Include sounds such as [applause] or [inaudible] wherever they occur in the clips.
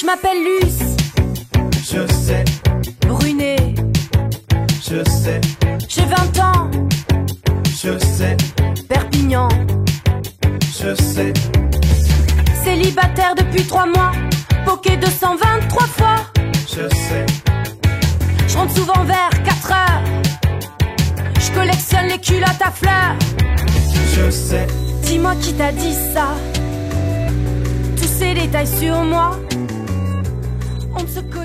Je m'appelle Luce. Je sais, Brunet. je sais, J'ai 20 ans. je sais, Perpignan. je sais, Célibataire depuis 3 mois. Poké 223 fois. je sais, Je rentre souvent vers 4 heures. Je collectionne les culottes à fleurs. je sais, Dis-moi qui t'a dit ça. Tous ces détails sur moi.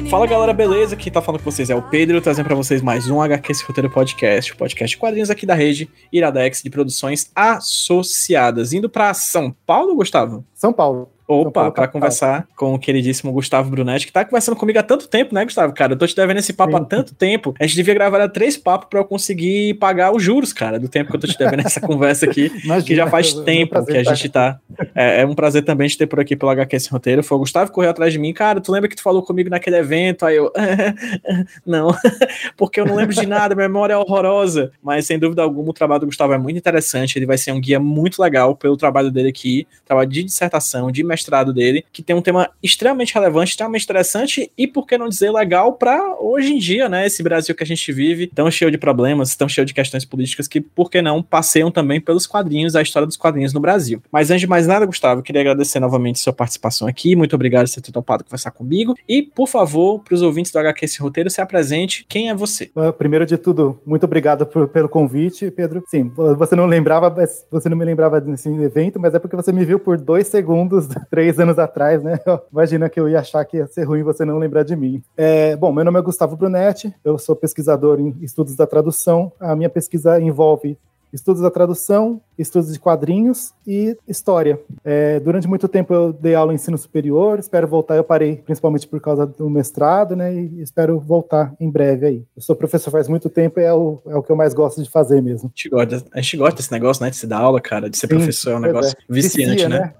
Fala galera, beleza? Quem tá falando com vocês é o Pedro, trazendo pra vocês mais um HQ Esse Roteiro Podcast, o podcast quadrinhos aqui da rede Iradex de produções associadas. Indo pra São Paulo, Gustavo? São Paulo. Opa, capital. conversar com o queridíssimo Gustavo Brunetti, que tá conversando comigo há tanto tempo, né, Gustavo? Cara, eu tô te devendo esse papo há Sim. tanto tempo. A gente devia gravar três papos pra eu conseguir pagar os juros, cara, do tempo que eu tô te devendo essa [laughs] conversa aqui. Imagina, que já faz é um tempo prazer que a gente tá. É, é um prazer também te ter por aqui pelo HQ esse roteiro. Foi o Gustavo que correu atrás de mim. Cara, tu lembra que tu falou comigo naquele evento? Aí eu. [laughs] não, [laughs] porque eu não lembro de nada, minha memória é horrorosa. Mas sem dúvida alguma, o trabalho do Gustavo é muito interessante. Ele vai ser um guia muito legal pelo trabalho dele aqui, trabalho de dissertação, de mestrado dele, que tem um tema extremamente relevante, extremamente interessante e, por que não dizer, legal para hoje em dia, né? Esse Brasil que a gente vive, tão cheio de problemas, tão cheio de questões políticas que, por que não, passeiam também pelos quadrinhos, a história dos quadrinhos no Brasil. Mas antes de mais nada, Gustavo, queria agradecer novamente sua participação aqui. Muito obrigado por ter topado conversar comigo. E, por favor, para os ouvintes do HQ Esse Roteiro, se apresente. Quem é você? Primeiro de tudo, muito obrigado por- pelo convite, Pedro. Sim, você não lembrava, você não me lembrava desse evento, mas é porque você me viu por dois segundos, três anos atrás, né? [laughs] Imagina que eu ia achar que ia ser ruim você não lembrar de mim. É, bom, meu nome é Gustavo Brunetti, eu sou pesquisador em estudos da tradução. A minha pesquisa envolve estudos da tradução, estudos de quadrinhos e história. É, durante muito tempo eu dei aula em ensino superior, espero voltar. Eu parei principalmente por causa do mestrado, né? E espero voltar em breve aí. Eu sou professor faz muito tempo e é o, é o que eu mais gosto de fazer mesmo. A gente gosta, a gente gosta desse negócio, né? De se dar aula, cara, de ser Sim, professor, é um pois negócio é. viciante, Vicia, né?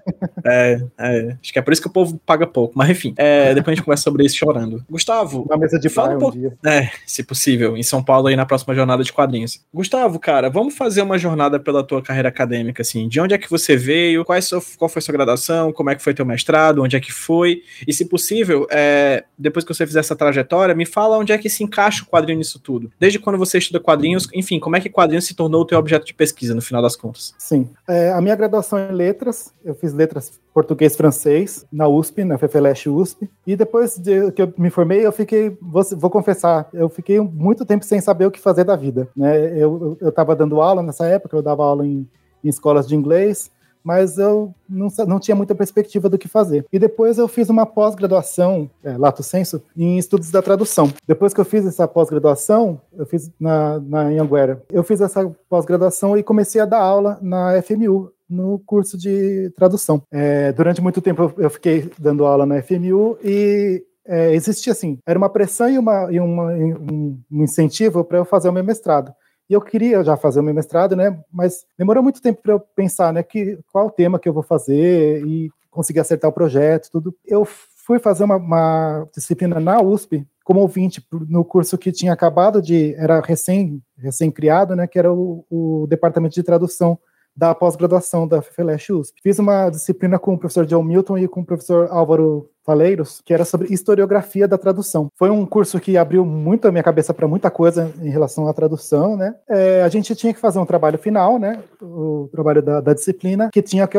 É, é, acho que é por isso que o povo paga pouco. Mas enfim, é, depois a gente conversa sobre isso chorando. Gustavo, Uma mesa de Fala um um, pouco- dia. é, se possível, em São Paulo aí na próxima jornada de quadrinhos. Gustavo, cara, vamos fazer uma jornada pela tua carreira acadêmica, assim. De onde é que você veio? Qual, é sua- qual foi sua graduação? Como é que foi teu mestrado? Onde é que foi? E se possível, é, depois que você fizer essa trajetória, me fala onde é que se encaixa o quadrinho nisso tudo. Desde quando você estuda quadrinhos, enfim, como é que quadrinho se tornou o teu objeto de pesquisa no final das contas? Sim. É, a minha graduação em letras, eu fiz letras português e francês na USP, na FFLS USP. E depois de que eu me formei, eu fiquei, vou, vou confessar, eu fiquei muito tempo sem saber o que fazer da vida. Né? Eu estava dando aula nessa época, eu dava aula em, em escolas de inglês, mas eu não, não tinha muita perspectiva do que fazer. E depois eu fiz uma pós-graduação, é, lato sensu, em estudos da tradução. Depois que eu fiz essa pós-graduação, eu fiz na, na Anhanguera, eu fiz essa pós-graduação e comecei a dar aula na FMU, no curso de tradução. É, durante muito tempo eu, fiquei dando aula na FMU e é, existia assim, era uma pressão e, uma, e uma- um, incentivo para eu fazer o meu mestrado. E eu queria já fazer o meu mestrado, né? Mas demorou muito tempo para eu pensar, né? Que, qual o tema que eu vou fazer e conseguir acertar o projeto, tudo. Eu fui fazer uma, uma disciplina na USP como ouvinte no curso que tinha acabado de era recém recém criado, né? Que era o, o departamento de tradução da pós-graduação da FFLS USP. Fiz uma disciplina com o professor John Milton e com o professor Álvaro Faleiros, que era sobre historiografia da tradução. Foi um curso que abriu muito a minha cabeça para muita coisa em relação à tradução, né? É, a gente tinha que fazer um trabalho final, né? O trabalho da, da disciplina, que tinha que,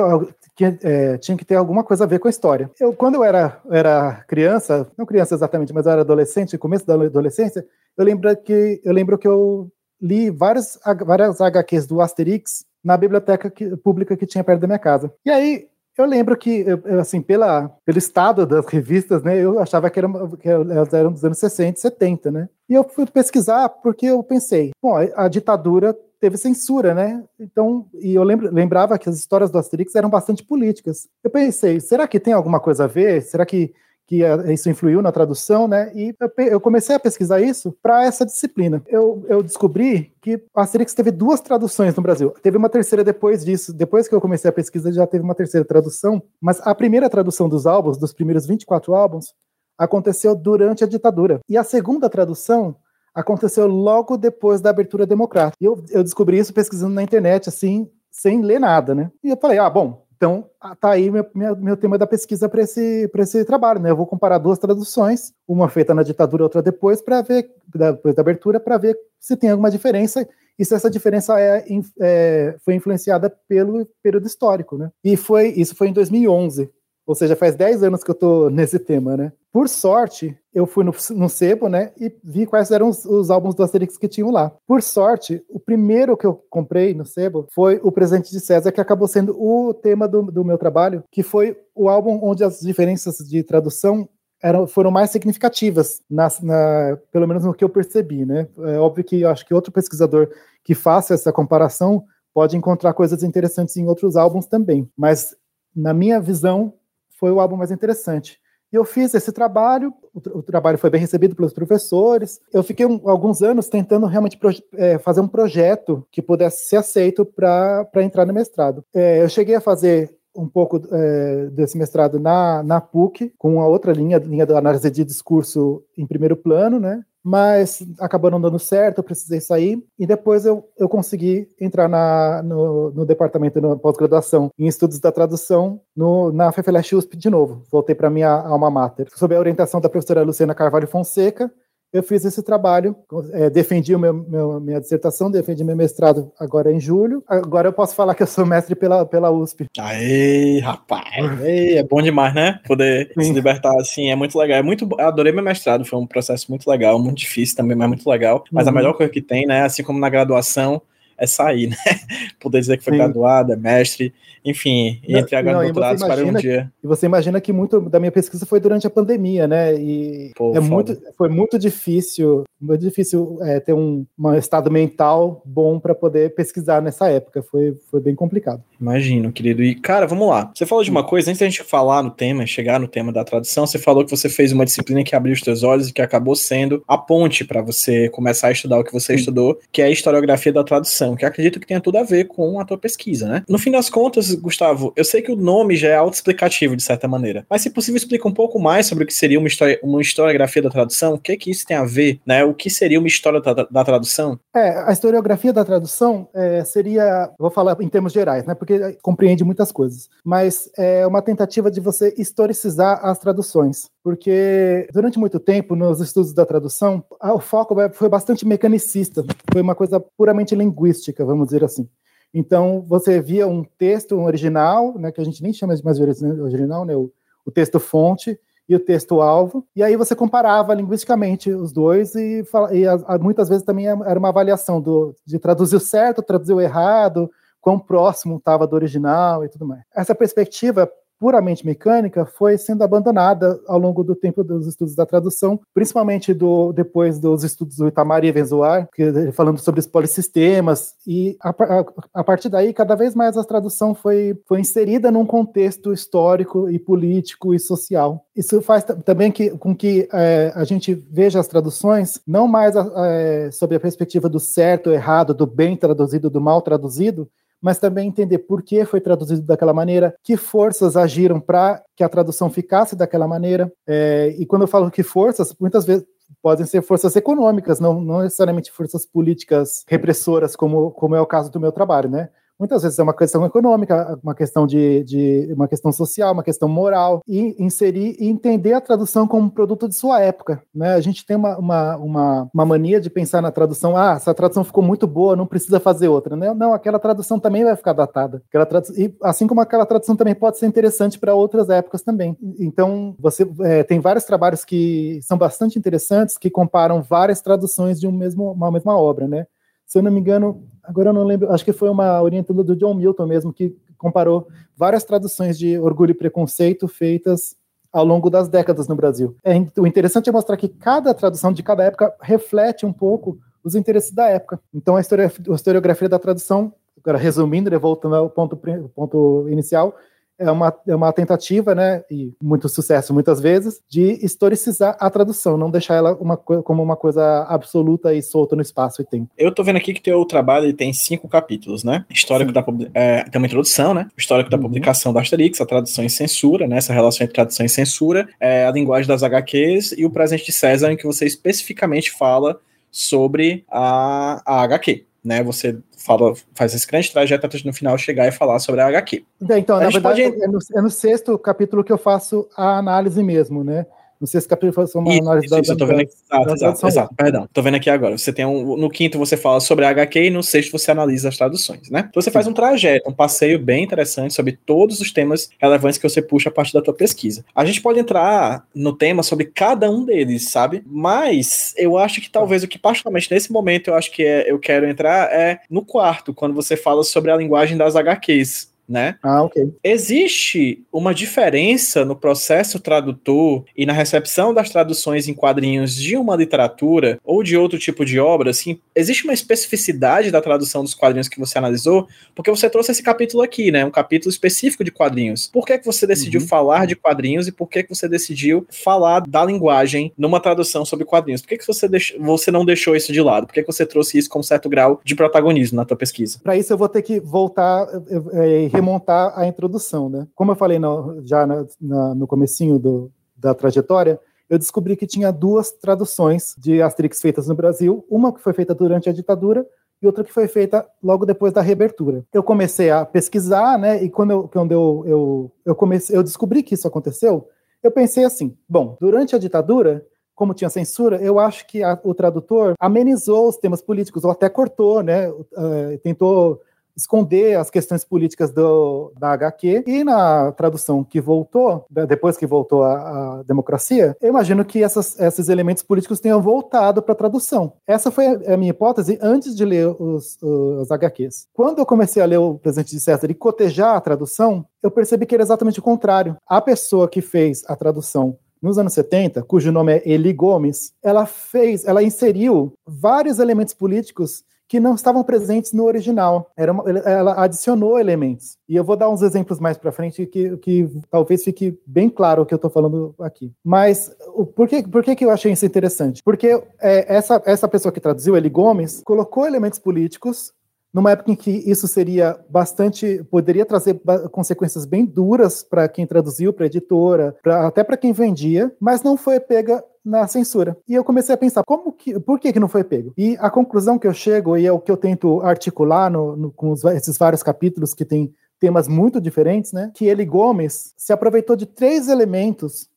que é, tinha que ter alguma coisa a ver com a história. Eu, quando eu era, era criança, não criança exatamente, mas eu era adolescente, começo da adolescência, eu lembro que eu lembro que eu li várias, várias HQs do Asterix na biblioteca que- pública que tinha perto da minha casa. E aí eu lembro que, assim, pela, pelo estado das revistas, né, eu achava que, era, que elas eram dos anos 60 e 70, né? E eu fui pesquisar porque eu pensei, bom, a, a ditadura teve censura, né? Então, e eu lembro, lembrava que as histórias do Asterix eram bastante políticas. Eu pensei, será que tem alguma coisa a ver? Será que que eh, isso influiu na tradução, né? E eu comecei a pesquisar isso para essa disciplina. Eu, eu descobri que Asterix teve duas traduções no Brasil. Teve uma terceira depois disso. Depois que eu comecei a pesquisa, já teve uma terceira tradução. Mas a primeira tradução dos álbuns, dos primeiros 24 álbuns, aconteceu durante a ditadura. E a segunda tradução aconteceu logo depois da abertura democrática. E eu, eu descobri isso pesquisando na internet, assim, sem ler nada, né? E eu falei, ah, bom, Então, tá aí meu, meu, meu tema da pesquisa para esse, esse trabalho, né? Eu vou comparar duas traduções, uma feita na ditadura, outra depois, para ver, depois da abertura, para ver se tem alguma diferença e se essa diferença é, é, foi influenciada pelo período histórico, né? E foi, isso foi em 2011. Ou seja, faz 10 anos que eu tô nesse tema, né? Por sorte, eu fui no, no Sebo, né, e vi quais eram os, os, álbuns do Asterix que tinham lá. Por sorte, o primeiro que eu comprei no Sebo foi o Presente de César, que acabou sendo o tema do, do meu trabalho, que foi o álbum onde as diferenças de tradução eram, foram mais significativas, na, na, pelo menos no que eu percebi, né? É óbvio que eu acho que outro pesquisador que faça essa comparação pode encontrar coisas interessantes em outros álbuns também, mas na minha visão foi o álbum mais interessante. E eu fiz esse trabalho, o, o, trabalho foi bem recebido pelos professores. Eu fiquei um, alguns anos tentando realmente é, fazer um projeto que pudesse ser aceito para entrar no mestrado. É, eu cheguei a fazer um pouco é, desse mestrado na, na PUC, com a outra linha, linha da análise de discurso em primeiro plano, né? Mas acabou não dando certo, eu precisei sair, e depois eu, eu consegui entrar na, no, no departamento de pós-graduação em estudos da tradução no, na FFLS USP de novo. Voltei para minha alma mater, sob a orientação da professora Luciana Carvalho Fonseca, eu fiz esse trabalho, é, defendi meu, meu, minha dissertação, defendi meu mestrado agora em julho. Agora eu posso falar que eu sou mestre pela, pela USP. Aê, rapaz! Aê, é bom demais, né? Poder Sim. se libertar assim, é muito legal. É muito, adorei meu mestrado, foi um processo muito legal, muito difícil também, mas muito legal. Mas uhum. a melhor coisa que tem, né? Assim como na graduação, é sair, né? [laughs] Poder dizer que foi Sim. graduado, é mestre, enfim, e entre agora e doutorado para um dia. E você imagina que muito da minha pesquisa foi durante a pandemia, né? E Pô, é muito, foi muito difícil, muito difícil é, ter um, um estado mental bom para poder pesquisar nessa época. Foi, foi bem complicado. Imagino, querido. E, cara, vamos lá. Você falou de uma coisa, antes da gente falar no tema, chegar no tema da tradução, você falou que você fez uma disciplina que abriu os teus olhos e que acabou sendo a ponte para você começar a estudar o que você Sim. estudou, que é a historiografia da tradução, que acredito que tenha tudo a ver com a tua pesquisa, né? No fim das contas, Gustavo, eu sei que o nome já é autoexplicativo de certa maneira, mas se possível explica um pouco mais sobre o que seria uma, história, uma historiografia da tradução, o que que isso tem a ver, né? O que seria uma história da, da tradução? É, a historiografia da tradução é, seria, vou falar em termos gerais, né? Porque compreende muitas coisas, mas é uma tentativa de você historicizar as traduções, porque durante muito tempo nos estudos da tradução, o foco foi bastante mecanicista, foi uma coisa puramente linguística, vamos dizer assim. Então, você via um texto original, né, que a gente nem chama de mais original, né, o, o texto fonte e o texto alvo, e aí você comparava linguisticamente os dois e, e a, a, muitas vezes também era uma avaliação do, de traduzir o certo, traduzir o errado, quão próximo estava do original e tudo mais. Essa perspectiva puramente mecânica foi sendo abandonada ao longo do tempo dos estudos da tradução, principalmente do, depois dos estudos do Itamar e Evenzuar, que, falando sobre os polissistemas, e a, a, a, partir daí, cada vez mais a tradução foi, foi inserida num contexto histórico e político e social. Isso faz também que, com que é, a gente veja as traduções não mais é, sob a perspectiva do certo, errado, do bem traduzido, do mal traduzido, mas também entender por que foi traduzido daquela maneira, que forças agiram para que a tradução ficasse daquela maneira. É, e quando eu falo que forças, muitas vezes podem ser forças econômicas, não, não necessariamente forças políticas repressoras, como, como é o caso do meu trabalho, né? Muitas vezes é uma questão econômica, uma questão de, de uma questão social, uma questão moral, e inserir e entender a tradução como produto de sua época. Né? A gente tem uma, uma, uma, uma mania de pensar na tradução, ah, essa tradução ficou muito boa, não precisa fazer outra. Né? Não, aquela tradução também vai ficar datada. Aquela e assim como aquela tradução também pode ser interessante para outras épocas também. Então, você é, tem vários trabalhos que são bastante interessantes, que comparam várias traduções de um mesmo, uma mesma obra, né? Se eu não me engano, agora eu não lembro, acho que foi uma orientadora do John Milton mesmo, que comparou várias traduções de Orgulho e Preconceito feitas ao longo das décadas no Brasil. É, o interessante é mostrar que cada tradução de cada época reflete um pouco os interesses da época. Então, a, historiografia da tradução, agora resumindo, né, voltando ao ponto, ponto inicial, é uma, é uma tentativa, né, e muito sucesso muitas vezes, de historicizar a tradução, não deixar ela uma, como uma coisa absoluta e solta no espaço e tempo. Eu tô vendo aqui que teu trabalho tem cinco capítulos, né? Histórico Sim. da é, tem uma introdução, né? Histórico da uhum. publicação da Asterix, a tradução e censura, né? Essa relação entre tradução e censura, é, a linguagem das HQs e o presente de César, em que você especificamente fala sobre a, a HQ né? Você fala, faz esse grande trajeto até no final chegar e falar sobre a HQ. Então, A na verdade, pode- é, no, é no sexto capítulo que eu faço a análise mesmo, né? No sexto capítulo faço uma Isso, análise isso, isso, eu tô vendo aqui. Exato, da exato, exato, perdão. Tô vendo aqui agora. Você tem um. No quinto você fala sobre a HQ e no sexto você analisa as traduções, né? Então você faz um trajeto, um passeio bem interessante sobre todos os temas relevantes que você puxa a partir da tua pesquisa. A gente pode entrar no tema sobre cada um deles, sabe? Mas eu acho que talvez o que, particularmente nesse momento, eu acho que é- eu quero entrar é no quarto, quando você fala sobre a linguagem das HQs. Né? Ah, ok. Existe uma diferença no processo tradutor e na recepção das traduções em quadrinhos de uma literatura ou de outro tipo de obra? Assim, existe uma especificidade da tradução dos quadrinhos que você analisou? Porque você trouxe esse capítulo aqui, né? Um capítulo específico de quadrinhos. Por que, que você decidiu Uhum. falar de quadrinhos e por que, que você decidiu falar da linguagem numa tradução sobre quadrinhos? Por que, que você, deix... você não deixou isso de lado? Por que, que você trouxe isso com certo grau de protagonismo na tua pesquisa? Para isso eu vou ter que voltar eh, e remontar a introdução, né? Como eu falei no- já na- na- no comecinho do- da trajetória, eu descobri que tinha duas traduções de Asterix feitas no Brasil, uma que foi feita durante a ditadura e outra que foi feita logo depois da reabertura. Eu comecei a pesquisar, né? E quando eu, quando eu, eu, eu comecei, eu descobri que isso aconteceu, eu pensei assim: bom, durante a ditadura como tinha censura, eu acho que a- o tradutor amenizou os temas políticos, ou até cortou, né? eh, tentou esconder as questões políticas do, da HQ. E na tradução que voltou, depois que voltou a, a democracia, eu imagino que essas- esses elementos políticos tenham voltado para a tradução. Essa foi a, a minha hipótese antes de ler os, os HQs. Quando eu comecei a ler o Presente de César e cotejar a tradução, eu percebi que era exatamente o contrário. A pessoa que fez a tradução nos anos 70, cujo nome é Eli Gomes, ela fez, ela inseriu vários elementos políticos que não estavam presentes no original. Era uma- ela adicionou elementos. E eu vou dar uns exemplos mais para frente que, que talvez fique bem claro o que eu estou falando aqui. Mas o, por, que, por que, que eu achei isso interessante? Porque é, essa, essa pessoa que traduziu, Eli Gomes, colocou elementos políticos numa época em que isso seria bastante, poderia trazer consequências bem duras para quem traduziu, para a editora, pra- até para quem vendia, mas não foi pega na censura. E eu comecei a pensar, como que, por que, que não foi pego? E a conclusão que eu chego, e é o que eu tento articular no, no- com os esses vários capítulos que tem temas muito diferentes, né? Que ele, Gomes, se aproveitou de três elementos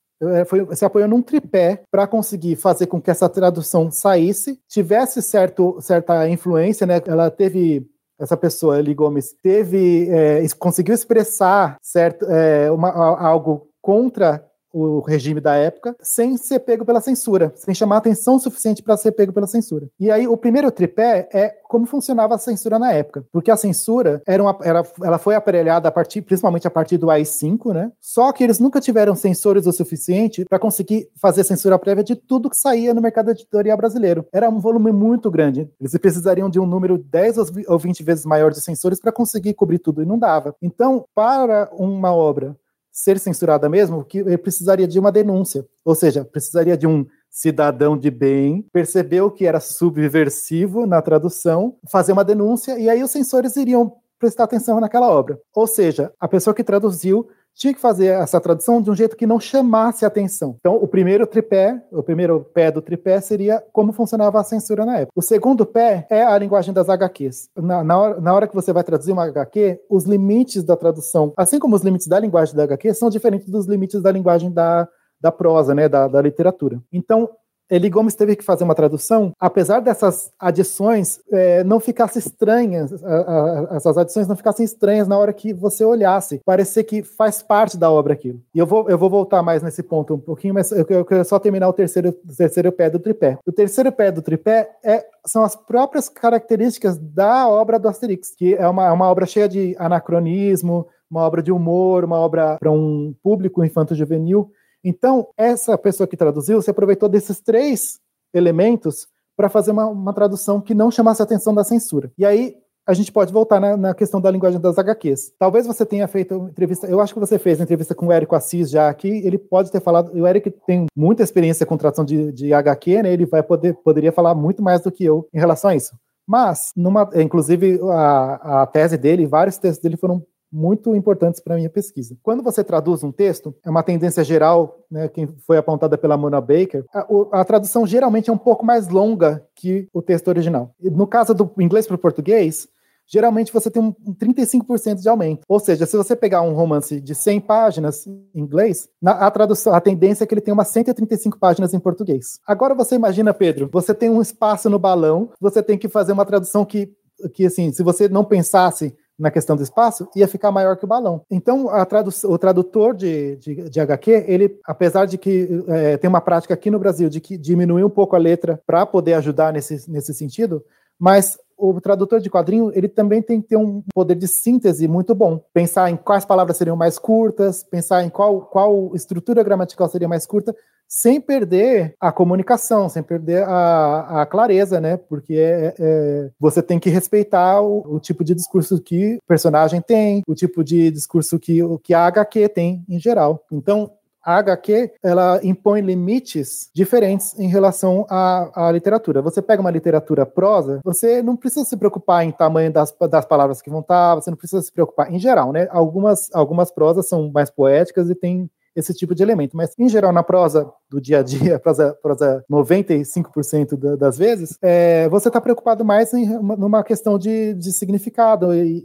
foi, se apoiou num tripé para conseguir fazer com que essa tradução saísse, tivesse certo, certa influência, né? Ela teve essa pessoa, Eli Gomes, teve es- conseguiu expressar certo eh, uma- algo contra o regime da época, sem ser pego pela censura, sem chamar atenção suficiente para ser pego pela censura. E aí o primeiro tripé é como funcionava a censura na época, porque a censura era uma, era, ela foi aparelhada a partir, principalmente a partir do AI-5, né? Só que eles nunca tiveram censores o suficiente para conseguir fazer censura prévia de tudo que saía no mercado editorial brasileiro. Era um volume muito grande. Eles precisariam de um número 10 ou vi- ou 20 vezes maior de censores para conseguir cobrir tudo e não dava. Então, para uma obra ser censurada mesmo, que precisaria de uma denúncia, ou seja, precisaria de um cidadão de bem, percebeu que era subversivo na tradução, fazer uma denúncia e aí os censores iriam prestar atenção naquela obra. Ou seja, a pessoa que traduziu tinha que fazer essa tradução de um jeito que não chamasse atenção. Então, o primeiro tripé, o primeiro pé do tripé seria como funcionava a censura na época. O segundo pé é a linguagem das HQs. Na, na, hora, na hora que você vai traduzir uma HQ, os limites da tradução, assim como os limites da linguagem da HQ, são diferentes dos limites da linguagem da, da prosa, né, da, da literatura. Então, Eli Gomes teve que fazer uma tradução, apesar dessas adições é, não ficassem estranhas, a, a, essas adições não ficassem estranhas na hora que você olhasse, parecer que faz parte da obra aquilo. E eu vou, eu vou voltar mais nesse ponto um pouquinho, mas eu, eu quero só terminar o terceiro, o terceiro pé do tripé. O terceiro pé do tripé é, são as próprias características da obra do Asterix, que é uma, uma obra cheia de anacronismo, uma obra de humor, uma obra para um público infanto-juvenil. Então, essa pessoa que traduziu se aproveitou desses três elementos para fazer uma, uma, tradução que não chamasse a atenção da censura. E aí a gente pode voltar na, na, questão da linguagem das HQs. Talvez você tenha feito entrevista, eu acho que você fez entrevista com o Érico Assis já aqui, ele pode ter falado, o Érico tem muita experiência com tradução de, de HQ, né, ele vai poder, poderia falar muito mais do que eu em relação a isso. Mas, numa, inclusive, a, a tese dele, vários textos dele foram muito importantes para a minha pesquisa. Quando você traduz um texto, é uma tendência geral, né, que foi apontada pela Mona Baker, a, a tradução geralmente é um pouco mais longa que o texto original. No caso do inglês para o português, geralmente você tem um 35% de aumento. Ou seja, se você pegar um romance de 100 páginas em inglês, na, a tradução, a tendência é que ele tenha umas 135 páginas em português. Agora você imagina, Pedro, você tem um espaço no balão, você tem que fazer uma tradução que, que assim, se você não pensasse na questão do espaço, ia ficar maior que o balão. Então, tradu o tradutor de, de, de, HQ, ele, apesar de que é, tem uma prática aqui no Brasil de que diminuir um pouco a letra para poder ajudar nesse, nesse sentido, mas o tradutor de quadrinho ele também tem que ter um poder de síntese muito bom. Pensar em quais palavras seriam mais curtas, pensar em qual, qual estrutura gramatical seria mais curta, sem perder a comunicação, sem perder a, a clareza, né? Porque é, é, você tem que respeitar o, o, tipo de discurso que o personagem tem, o tipo de discurso que, que a HQ tem em geral. Então, a HQ ela impõe limites diferentes em relação à, à, literatura. Você pega uma literatura prosa, você não precisa se preocupar em tamanho das, das palavras que vão estar, você não precisa se preocupar em geral, né? Algumas, algumas prosas são mais poéticas e tem esse tipo de elemento. Mas, em geral, na prosa do dia a dia, [laughs] prosa 95% das vezes, é, você está preocupado mais em uma, numa questão de, de significado e,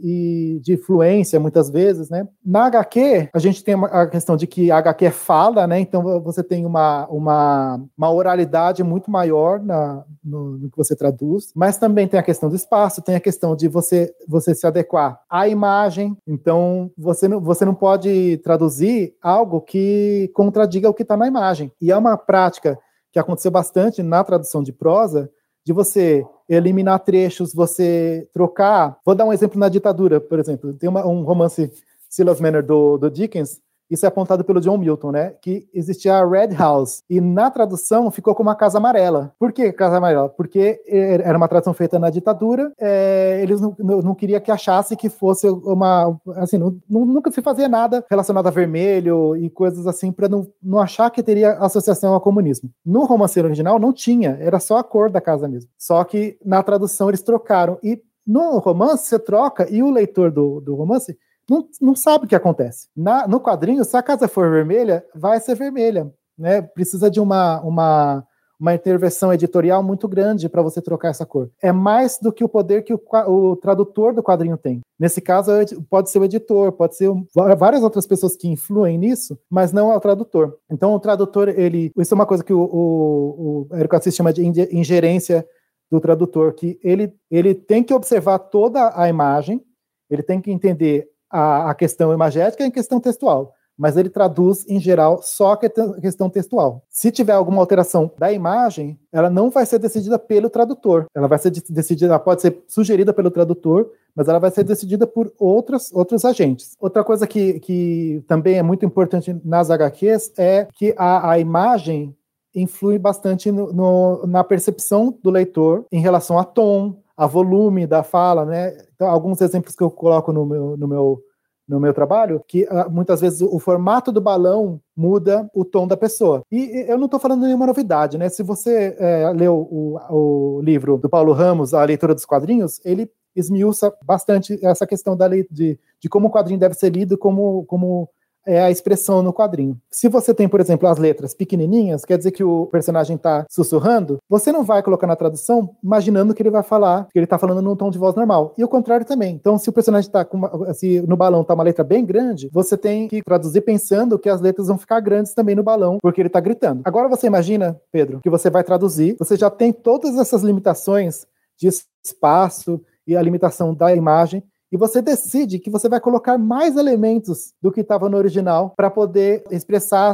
e, de fluência, muitas vezes, né? Na HQ, a gente tem a questão de que a HQ fala, né? Então, você tem uma, uma, uma oralidade muito maior na, no, no, que você traduz, mas também tem a questão do espaço, tem a questão de você, você se adequar à imagem. Então, você não, você não pode traduzir algo que contradiga o que está na imagem. E é uma prática que aconteceu bastante na tradução de prosa, de você eliminar trechos, você trocar. Vou dar um exemplo na ditadura, por exemplo. Tem uma, um romance Silas Manor do, do Dickens, isso é apontado pelo John Milton, né? Que existia a Red House. E na tradução ficou como a Casa Amarela. Por que Casa Amarela? Porque era uma tradução feita na ditadura. É, eles não, não, não queriam que achasse que fosse uma. Assim, não, nunca se fazia nada relacionado a vermelho e coisas assim, para não, não achar que teria associação ao comunismo. No romanceiro original não tinha, era só a cor da casa mesmo. Só que na tradução eles trocaram. E no romance você troca e o leitor do, do romance não, não sabe o que acontece. Na, no quadrinho, se a casa for vermelha, vai ser vermelha. Né? Precisa de uma, uma, uma intervenção editorial muito grande para você trocar essa cor. É mais do que o poder que o, o, tradutor do quadrinho tem. Nesse caso, é pode ser o editor, pode ser várias outras pessoas que influem nisso, mas não é o tradutor. Então, o tradutor, ele. Isso é uma coisa que o, o, Érico Assis chama de ingerência do tradutor, que ele, ele tem que observar toda a imagem, ele tem que entender a, a questão imagética e a questão textual mas ele traduz, em geral, só a questão textual. Se tiver alguma alteração da imagem, ela não vai ser decidida pelo tradutor. Ela vai ser decidida, ela pode ser sugerida pelo tradutor, mas ela vai ser decidida por outras, outros agentes. Outra coisa que, que também é muito importante nas HQs é que a, a imagem influi bastante no, no, na percepção do leitor em relação a tom, a volume da fala, né? Então, alguns exemplos que eu coloco no meu, no meu, no meu trabalho, que uh, muitas vezes o formato do balão muda o tom da pessoa. E eu não estou falando nenhuma novidade, né? Se você é, leu o, o, livro do Paulo Ramos, A Leitura dos Quadrinhos, ele esmiuça bastante essa questão da lei de, de como o quadrinho deve ser lido, como, como é a expressão no quadrinho. Se você tem, por exemplo, as letras pequenininhas, quer dizer que o personagem está sussurrando, você não vai colocar na tradução imaginando que ele vai falar, que ele está falando num tom de voz normal. E o contrário também. Então, se o personagem está com uma, se no balão está uma letra bem grande, você tem que traduzir pensando que as letras vão ficar grandes também no balão, porque ele está gritando. Agora você imagina, Pedro, que você vai traduzir, você já tem todas essas limitações de espaço e a limitação da imagem, e você decide que você vai colocar mais elementos do que estava no original para poder expressar,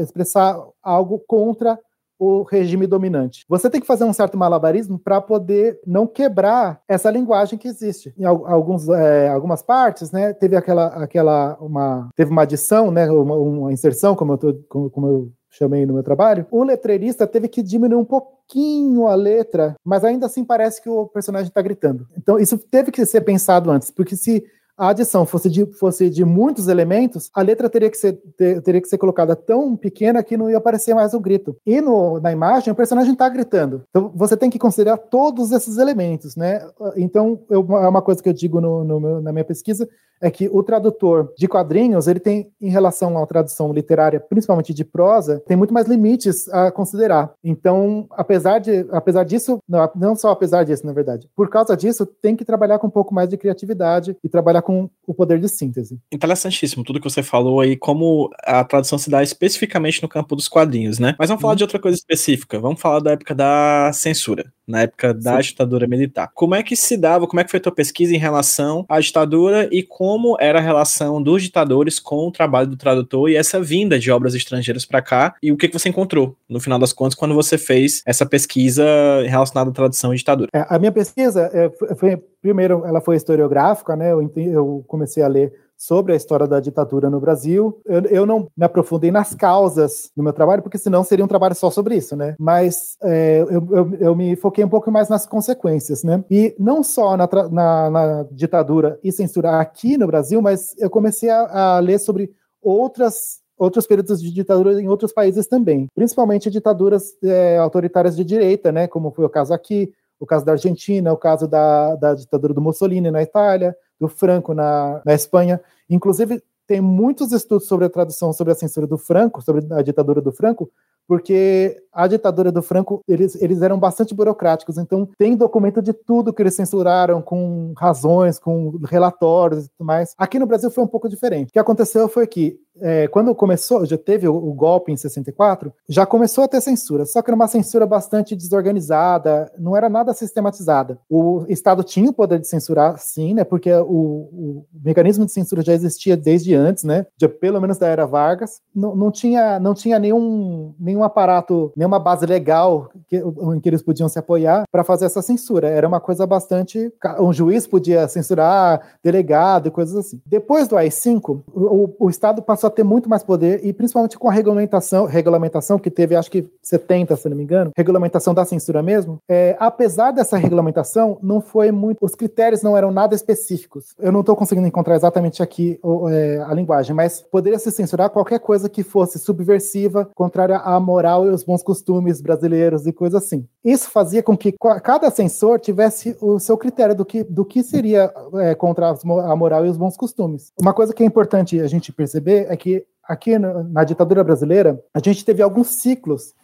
expressar algo contra o regime dominante. Você tem que fazer um certo malabarismo para poder não quebrar essa linguagem que existe. Em alguns, é, algumas partes, né, teve aquela, aquela uma, teve uma adição, né, uma, uma inserção, como eu, tô, como, como eu chamei no meu trabalho, o letreirista teve que diminuir um pouquinho a letra, mas ainda assim parece que o personagem está gritando. Então isso teve que ser pensado antes, porque se a adição fosse de, fosse de muitos elementos, a letra teria que, ser, ter, teria que ser colocada tão pequena que não ia aparecer mais o grito. E no, na imagem, o personagem está gritando. Então, você tem que considerar todos esses elementos, né? Então, eu, é uma coisa que eu digo no, no, na minha pesquisa, é que o tradutor de quadrinhos, ele tem, em relação à tradução literária, principalmente de prosa, tem muito mais limites a considerar. Então, apesar, de, apesar disso, não, não só apesar disso, na verdade, por causa disso, tem que trabalhar com um pouco mais de criatividade e trabalhar com o poder de síntese. Interessantíssimo tudo que você falou aí, como a tradução se dá especificamente no campo dos quadrinhos, né? Mas vamos falar uhum. de outra coisa específica. Vamos falar da época da censura, na época da Sim. ditadura militar. Como é que se dava, como é que foi a tua pesquisa em relação à ditadura e como era a relação dos ditadores com o trabalho do tradutor e essa vinda de obras estrangeiras para cá e o que, que você encontrou, no final das contas, quando você fez essa pesquisa relacionada à tradução e ditadura? É, a minha pesquisa é, foi, primeiro, ela foi historiográfica, né? Eu, eu comecei a ler sobre a história da ditadura no Brasil. Eu, eu, não me aprofundei nas causas do meu trabalho, porque senão seria um trabalho só sobre isso, né? Mas é, eu, eu, eu, me foquei um pouco mais nas consequências, né? E não só na, na, na ditadura e censura aqui no Brasil, mas eu comecei a, a ler sobre outras outros períodos de ditadura em outros países também, principalmente ditaduras é, autoritárias de direita, né, como foi o caso aqui, o caso da Argentina, o caso da, da ditadura do Mussolini na Itália, do Franco na, na Espanha. Inclusive, tem muitos estudos sobre a tradução sobre a censura do Franco, sobre a ditadura do Franco, porque a ditadura do Franco, eles, eles eram bastante burocráticos, então tem documento de tudo que eles censuraram, com razões, com relatórios e tudo mais. Aqui no Brasil foi um pouco diferente. O que aconteceu foi que é, quando começou, já teve o, o, golpe em 64, já começou a ter censura, só que era uma censura bastante desorganizada, não era nada sistematizada. O Estado tinha o poder de censurar, sim, né, porque o, o mecanismo de censura já existia desde antes, né, de, pelo menos da era Vargas, não, não, tinha, não tinha nenhum, nenhum aparato, nenhuma base legal que, em que eles podiam se apoiar para fazer essa censura. Era uma coisa bastante. Um juiz podia censurar, delegado e coisas assim. Depois do AI-5, o, o Estado passou ter muito mais poder e principalmente com a regulamentação, regulamentação que teve, acho que 70, se não me engano, regulamentação da censura mesmo. É, apesar dessa regulamentação, não foi muito, os critérios não eram nada específicos. Eu não estou conseguindo encontrar exatamente aqui é, a linguagem, mas poderia se censurar qualquer coisa que fosse subversiva, contrária à moral e os bons costumes brasileiros e coisas assim. Isso fazia com que cada censor tivesse o seu critério do que, do que seria é, contra a moral e os bons costumes. Uma coisa que é importante a gente perceber é que aqui na ditadura brasileira, a gente teve alguns ciclos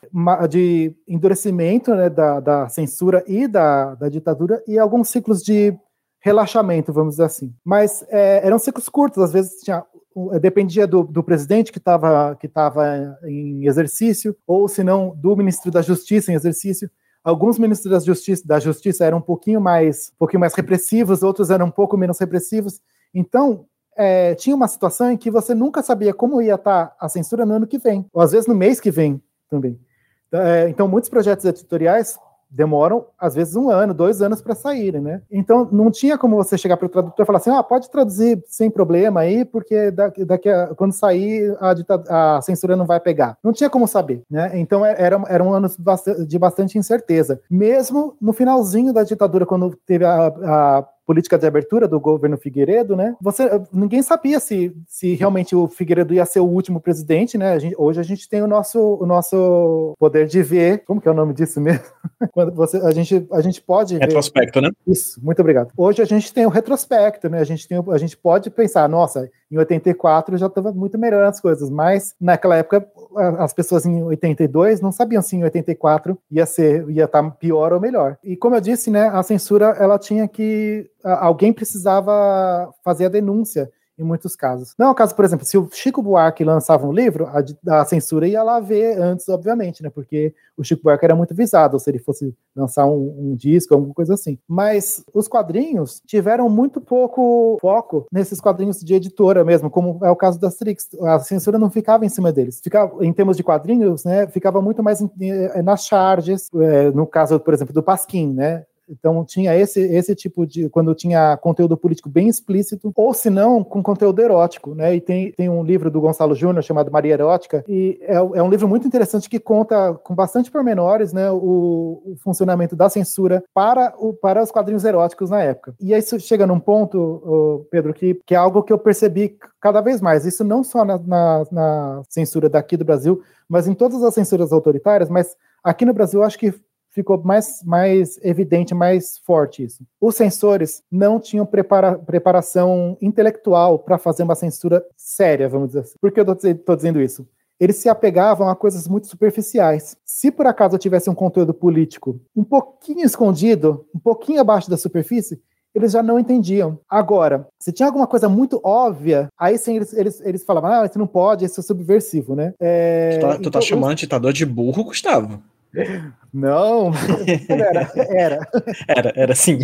de endurecimento né, da, da, censura e da, da, ditadura e alguns ciclos de relaxamento, vamos dizer assim. Mas é, eram ciclos curtos, às vezes tinha, dependia do, do presidente que estava que tava em exercício, ou se não, do ministro da Justiça em exercício. Alguns ministros da Justiça, da Justiça eram um pouquinho mais, um pouquinho mais repressivos, outros eram um pouco menos repressivos. Então, é, tinha uma situação em que você nunca sabia como ia estar a censura no ano que vem, ou às vezes no mês que vem também. É, então, muitos projetos editoriais demoram, às vezes, um ano, dois anos para saírem, né? Então, não tinha como você chegar para o tradutor e falar assim, ah, pode traduzir sem problema aí, porque daqui, a, quando sair, a, a, censura não vai pegar. Não tinha como saber, né? Então, é, era, eram anos de bastante incerteza. Mesmo no finalzinho da ditadura, quando teve a, a política de abertura do governo Figueiredo, né? Você, ninguém sabia se, se realmente o Figueiredo ia ser o último presidente, né? A gente, hoje a gente tem o nosso, o nosso poder de ver, como que é o nome disso mesmo? [laughs] Quando você, a gente, a gente pode retrospecto, ver. né? Isso, muito obrigado. Hoje a gente tem o retrospecto, né? A gente tem, a gente pode pensar, nossa, em 84 já estava muito melhor as coisas, mas naquela época as pessoas em 82 não sabiam se em 84 ia ser ia estar tá pior ou melhor. E como eu disse, né, a censura ela tinha que alguém precisava fazer a denúncia em muitos casos. Não é o caso, por exemplo, se o Chico Buarque lançava um livro, a, a, censura ia lá ver antes, obviamente, né? Porque o Chico Buarque era muito visado, se ele fosse lançar um, um, disco, alguma coisa assim. Mas os quadrinhos tiveram muito pouco foco nesses quadrinhos de editora mesmo, como é o caso da Strix. A censura não ficava em cima deles. Ficava, em termos de quadrinhos, né? Ficava muito mais em, nas charges, é, no caso, por exemplo, do Pasquim, né? Então tinha esse, esse tipo de. quando tinha conteúdo político bem explícito, ou se não, com conteúdo erótico, né? E tem, tem um livro do Gonçalo Júnior chamado Maria Erótica, e é, é, um livro muito interessante que conta com bastante pormenores né, o, o funcionamento da censura para, o, para os quadrinhos eróticos na época. E aí isso chega num ponto, Pedro, que, que é algo que eu percebi cada vez mais. Isso não só na, na, na censura daqui do Brasil, mas em todas as censuras autoritárias, mas aqui no Brasil acho que ficou mais, mais evidente, mais forte isso. Os censores não tinham prepara, preparação intelectual para fazer uma censura séria, vamos dizer assim. Por que eu estou dizendo isso? Eles se apegavam a coisas muito superficiais. Se por acaso tivesse um conteúdo político um pouquinho escondido, um pouquinho abaixo da superfície, eles já não entendiam. Agora, se tinha alguma coisa muito óbvia, aí sim eles, eles, eles falavam, ah, isso não pode, isso é subversivo, né? É, tu tá, tu tá então, chamando ditador de burro, Gustavo? Não, era, era. Era, era sim.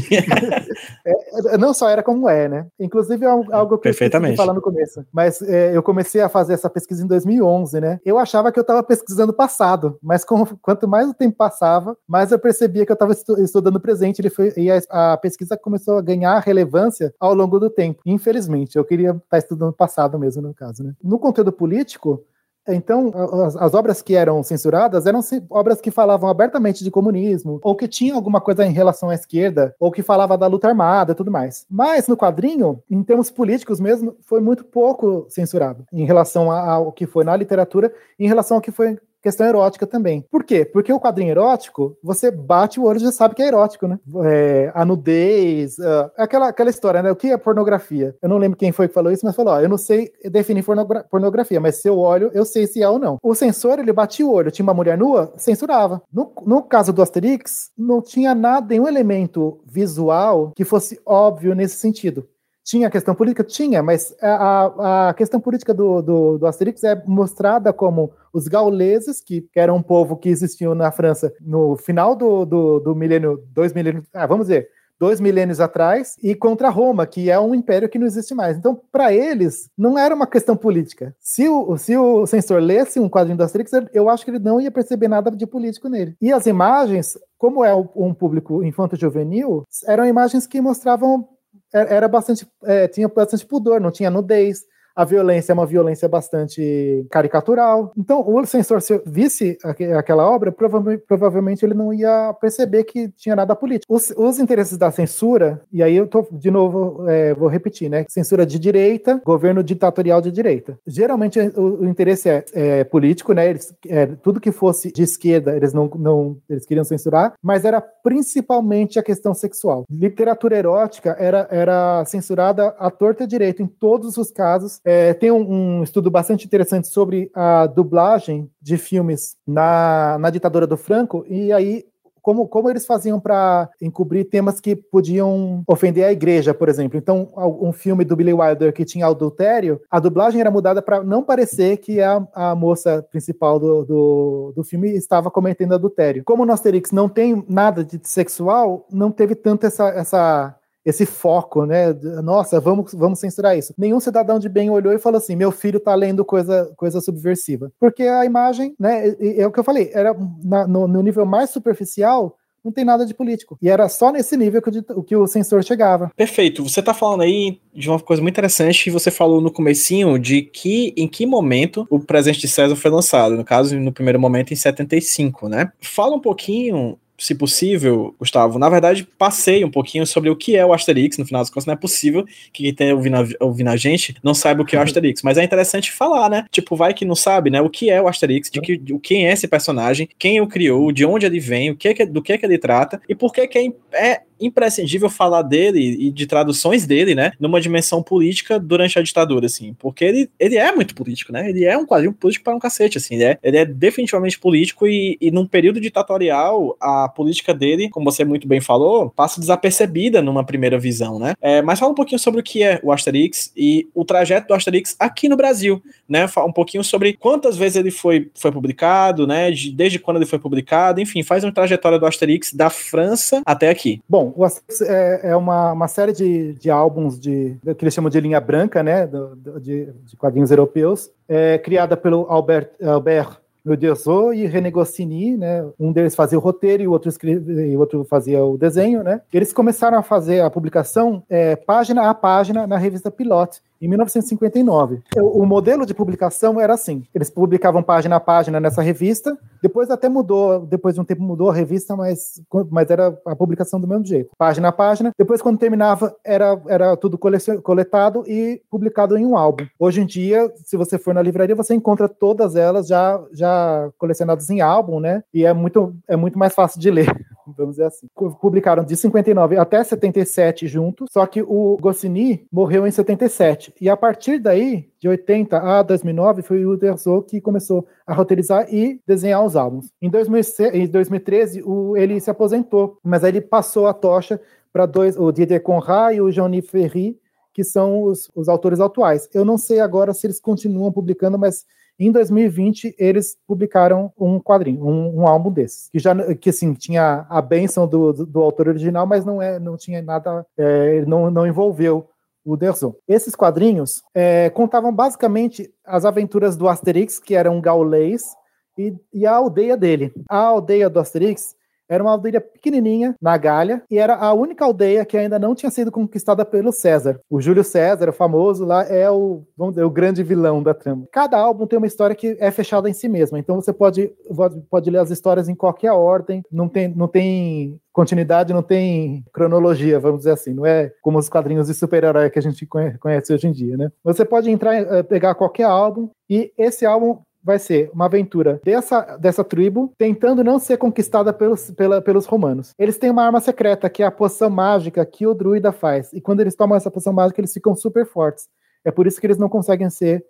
É, não só era como é, né? Inclusive é algo que Perfeitamente. eu falar no começo. Mas é, eu comecei a fazer essa pesquisa em 2011, né? Eu achava que eu estava pesquisando passado, mas com, quanto mais o tempo passava, mais eu percebia que eu estava estu estudando o presente. Ele foi, e a, a, pesquisa começou a ganhar relevância ao longo do tempo. Infelizmente, eu queria estar estudando passado mesmo, no caso, né? No conteúdo político, então, as, as, obras que eram censuradas eram obras que falavam abertamente de comunismo, ou que tinham alguma coisa em relação à esquerda, ou que falava da luta armada e tudo mais. Mas no quadrinho, em termos políticos mesmo, foi muito pouco censurado em relação ao que foi na literatura, em relação ao que foi questão erótica também. Por quê? Porque o quadrinho erótico, você bate o olho e já sabe que é erótico, né? É, a nudez, uh, aquela, aquela história, né? O que é pornografia? Eu não lembro quem foi que falou isso, mas falou: ó, eu não sei definir pornografia, mas se eu olho, eu sei se é ou não. O censor, ele batia o olho, tinha uma mulher nua, censurava. No, no caso do Asterix, não tinha nada, nenhum elemento visual que fosse óbvio nesse sentido. Tinha a questão política? Tinha, mas a, a questão política do, do, do, Asterix é mostrada como os gauleses, que, eram um povo que existiam na França no final do, do, do milênio, dois milênios, ah, vamos dizer, dois milênios atrás, e contra Roma, que é um império que não existe mais. Então, para eles, não era uma questão política. Se o, se o censor lesse um quadrinho do Asterix, eu acho que ele não ia perceber nada de político nele. E as imagens, como é um público infanto-juvenil, eram imagens que mostravam era bastante, é, tinha bastante pudor, não tinha nudez, a violência é uma violência bastante caricatural. Então, o censor, se visse aquela obra, provavelmente, ele não ia perceber que tinha nada político. Os, os interesses da censura, e aí eu tô, de novo, é, vou repetir, né? Censura de direita, governo ditatorial de direita. Geralmente o, o interesse é, é, político, né? Eles, é, tudo que fosse de esquerda, eles não, não eles queriam censurar, mas era principalmente a questão sexual. Literatura erótica era, era censurada à torta direito em todos os casos é, tem um, um, estudo bastante interessante sobre a dublagem de filmes na, na ditadura do Franco, e aí como, como eles faziam para encobrir temas que podiam ofender a igreja, por exemplo. Então, um filme do Billy Wilder que tinha adultério, a dublagem era mudada para não parecer que a, a moça principal do, do, do, filme estava cometendo adultério. Como no Asterix não tem nada de sexual, não teve tanto essa, essa esse foco, né? Nossa, vamos, vamos censurar isso. Nenhum cidadão de bem olhou e falou assim: meu filho tá lendo coisa, coisa subversiva. Porque a imagem, né? É, o que eu falei, era na, no, no, nível mais superficial. Não tem nada de político. E era só nesse nível que o, que o censor chegava. Perfeito. Você tá falando aí de uma coisa muito interessante você falou no comecinho de que em que momento o presente de César foi lançado. No caso, no primeiro momento, em 75, né? Fala um pouquinho se possível, Gustavo, na verdade, passei um pouquinho sobre o que é o Asterix, no final das contas, não é possível que quem tenha ouvindo a, ouvindo a gente não saiba o que é o [laughs] Asterix, mas é interessante falar, né? Tipo, vai que não sabe, né? O que é o Asterix, de que, de, quem é esse personagem, quem o criou, de onde ele vem, o que, é, do que, é que ele trata, e por que, que é, é imprescindível falar dele e de traduções dele, né, numa dimensão política durante a ditadura, assim, porque ele, ele é muito político, né, ele é um quadrinho político para um cacete, assim, ele é, ele é definitivamente político e, e num período ditatorial, a política dele, como você muito bem falou, passa desapercebida numa primeira visão, né, é, mas fala um pouquinho sobre o que é o Asterix e o trajeto do Asterix aqui no Brasil, né, fala um pouquinho sobre quantas vezes ele foi, foi publicado, né, de, desde quando ele foi publicado, enfim, faz uma trajetória do Asterix da França até aqui. Bom, o é, é uma, uma série de, de álbuns de, que eles chamam de linha branca, né, do, de, de, quadrinhos europeus, é, criada pelo Albert, Albert Derzo e René Goscinny, né? Um deles fazia o roteiro e o outro, escreve, e o outro fazia o desenho, né? Eles começaram a fazer a publicação é, página a página na revista Pilote em 1959. O, modelo de publicação era assim: eles publicavam página a página nessa revista, depois até mudou, depois de um tempo mudou a revista, mas, mas era a publicação do mesmo jeito. Página a página, depois quando terminava, era, era tudo coletado e publicado em um álbum. Hoje em dia, se você for na livraria, você encontra todas elas já, já colecionadas em álbum, né? E é muito, é muito mais fácil de ler vamos dizer assim. Publicaram de 59 até 77 juntos, só que o Goscinny morreu em 77. E a partir daí, de 80 a 2009, foi o Uderzo que começou a roteirizar e desenhar os álbuns. Em, 2006, em 2013, o, ele se aposentou, mas aí ele passou a tocha para dois, o Didier Conrad e o Jean-Yves Ferry, que são os, os autores atuais. Eu não sei agora se eles continuam publicando, mas em 2020, eles publicaram um quadrinho, um, um álbum desses, que já que assim tinha a benção do, do, do autor original, mas não é, não tinha nada, é, não, não envolveu o Derzo. Esses quadrinhos é, contavam basicamente as aventuras do Asterix, que era um gaulês, e, e a aldeia dele. A aldeia do Asterix era uma aldeia pequenininha na Gália e era a única aldeia que ainda não tinha sido conquistada pelo César. O Júlio César, o famoso lá, é o, vamos dizer, o grande vilão da trama. Cada álbum tem uma história que é fechada em si mesma, então você pode, pode ler as histórias em qualquer ordem, não tem, não tem continuidade, não tem cronologia, vamos dizer assim, não é como os quadrinhos de super-herói que a gente conhece hoje em dia, né? Você pode entrar, eh, pegar qualquer álbum e esse álbum vai ser uma aventura dessa, dessa tribo tentando não ser conquistada pelos, pela, pelos romanos. Eles têm uma arma secreta, que é a poção mágica que o druida faz. E quando eles tomam essa poção mágica, eles ficam super fortes. É por isso que eles não conseguem ser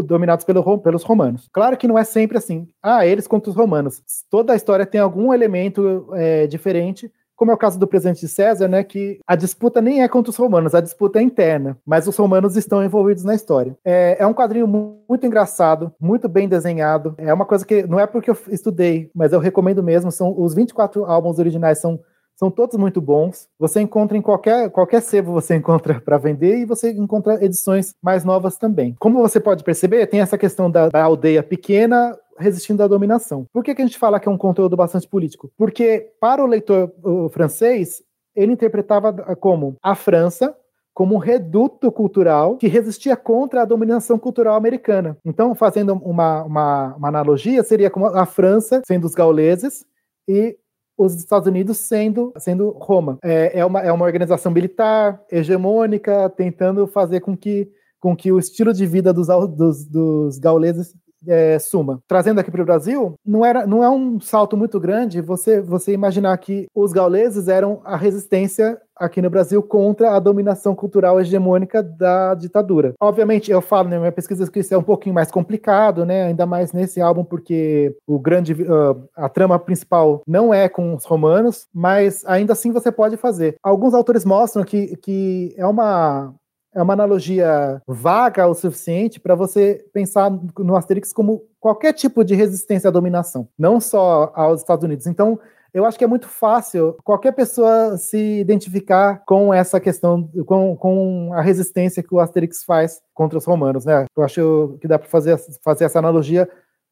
dominados pelo, pelos romanos. Claro que não é sempre assim. Ah, eles contra os romanos. Toda a história tem algum elemento é, diferente, como é o caso do presidente de César, né, que a disputa nem é contra os romanos, a disputa é interna, mas os romanos estão envolvidos na história. É, é um quadrinho muito engraçado, muito bem desenhado. É uma coisa que não é porque eu estudei, mas eu recomendo mesmo. São os 24 álbuns originais são são todos muito bons. Você encontra em qualquer, qualquer sebo você [laughs] encontra para vender e você encontra edições mais novas também. Como você pode perceber, tem essa questão da, da aldeia pequena, resistindo à dominação. Por que, que a gente fala que é um conteúdo bastante político? Porque para o leitor o francês, ele interpretava como a França como um reduto cultural que resistia contra a dominação cultural americana. Então, fazendo uma, uma, uma analogia, seria como a França sendo os gauleses e os Estados Unidos sendo, sendo Roma. É, é, uma, é uma organização militar, hegemônica, tentando fazer com que, com que o estilo de vida dos, dos, dos gauleses é, suma. Trazendo aqui para o Brasil, não, era, não é um salto muito grande você, você imaginar que os gauleses eram a resistência aqui no Brasil contra a dominação cultural hegemônica da ditadura. Obviamente, eu falo na minha pesquisa que isso é um pouquinho mais complicado, né? Ainda mais nesse álbum, porque o grande, uh, a trama principal não é com os romanos, mas ainda assim você pode fazer. Alguns autores mostram que, que é uma é uma analogia vaga o suficiente para você pensar no Asterix como qualquer tipo de resistência à dominação, não só aos Estados Unidos. Então, eu acho que é muito fácil qualquer pessoa se identificar com essa questão, com, com a resistência que o Asterix faz contra os romanos, né? Eu acho que dá para fazer, fazer essa analogia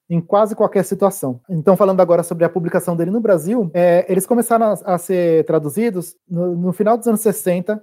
em quase qualquer situação. Então, falando agora sobre a publicação dele no Brasil, é, eles começaram a, a ser traduzidos no, no, final dos anos 60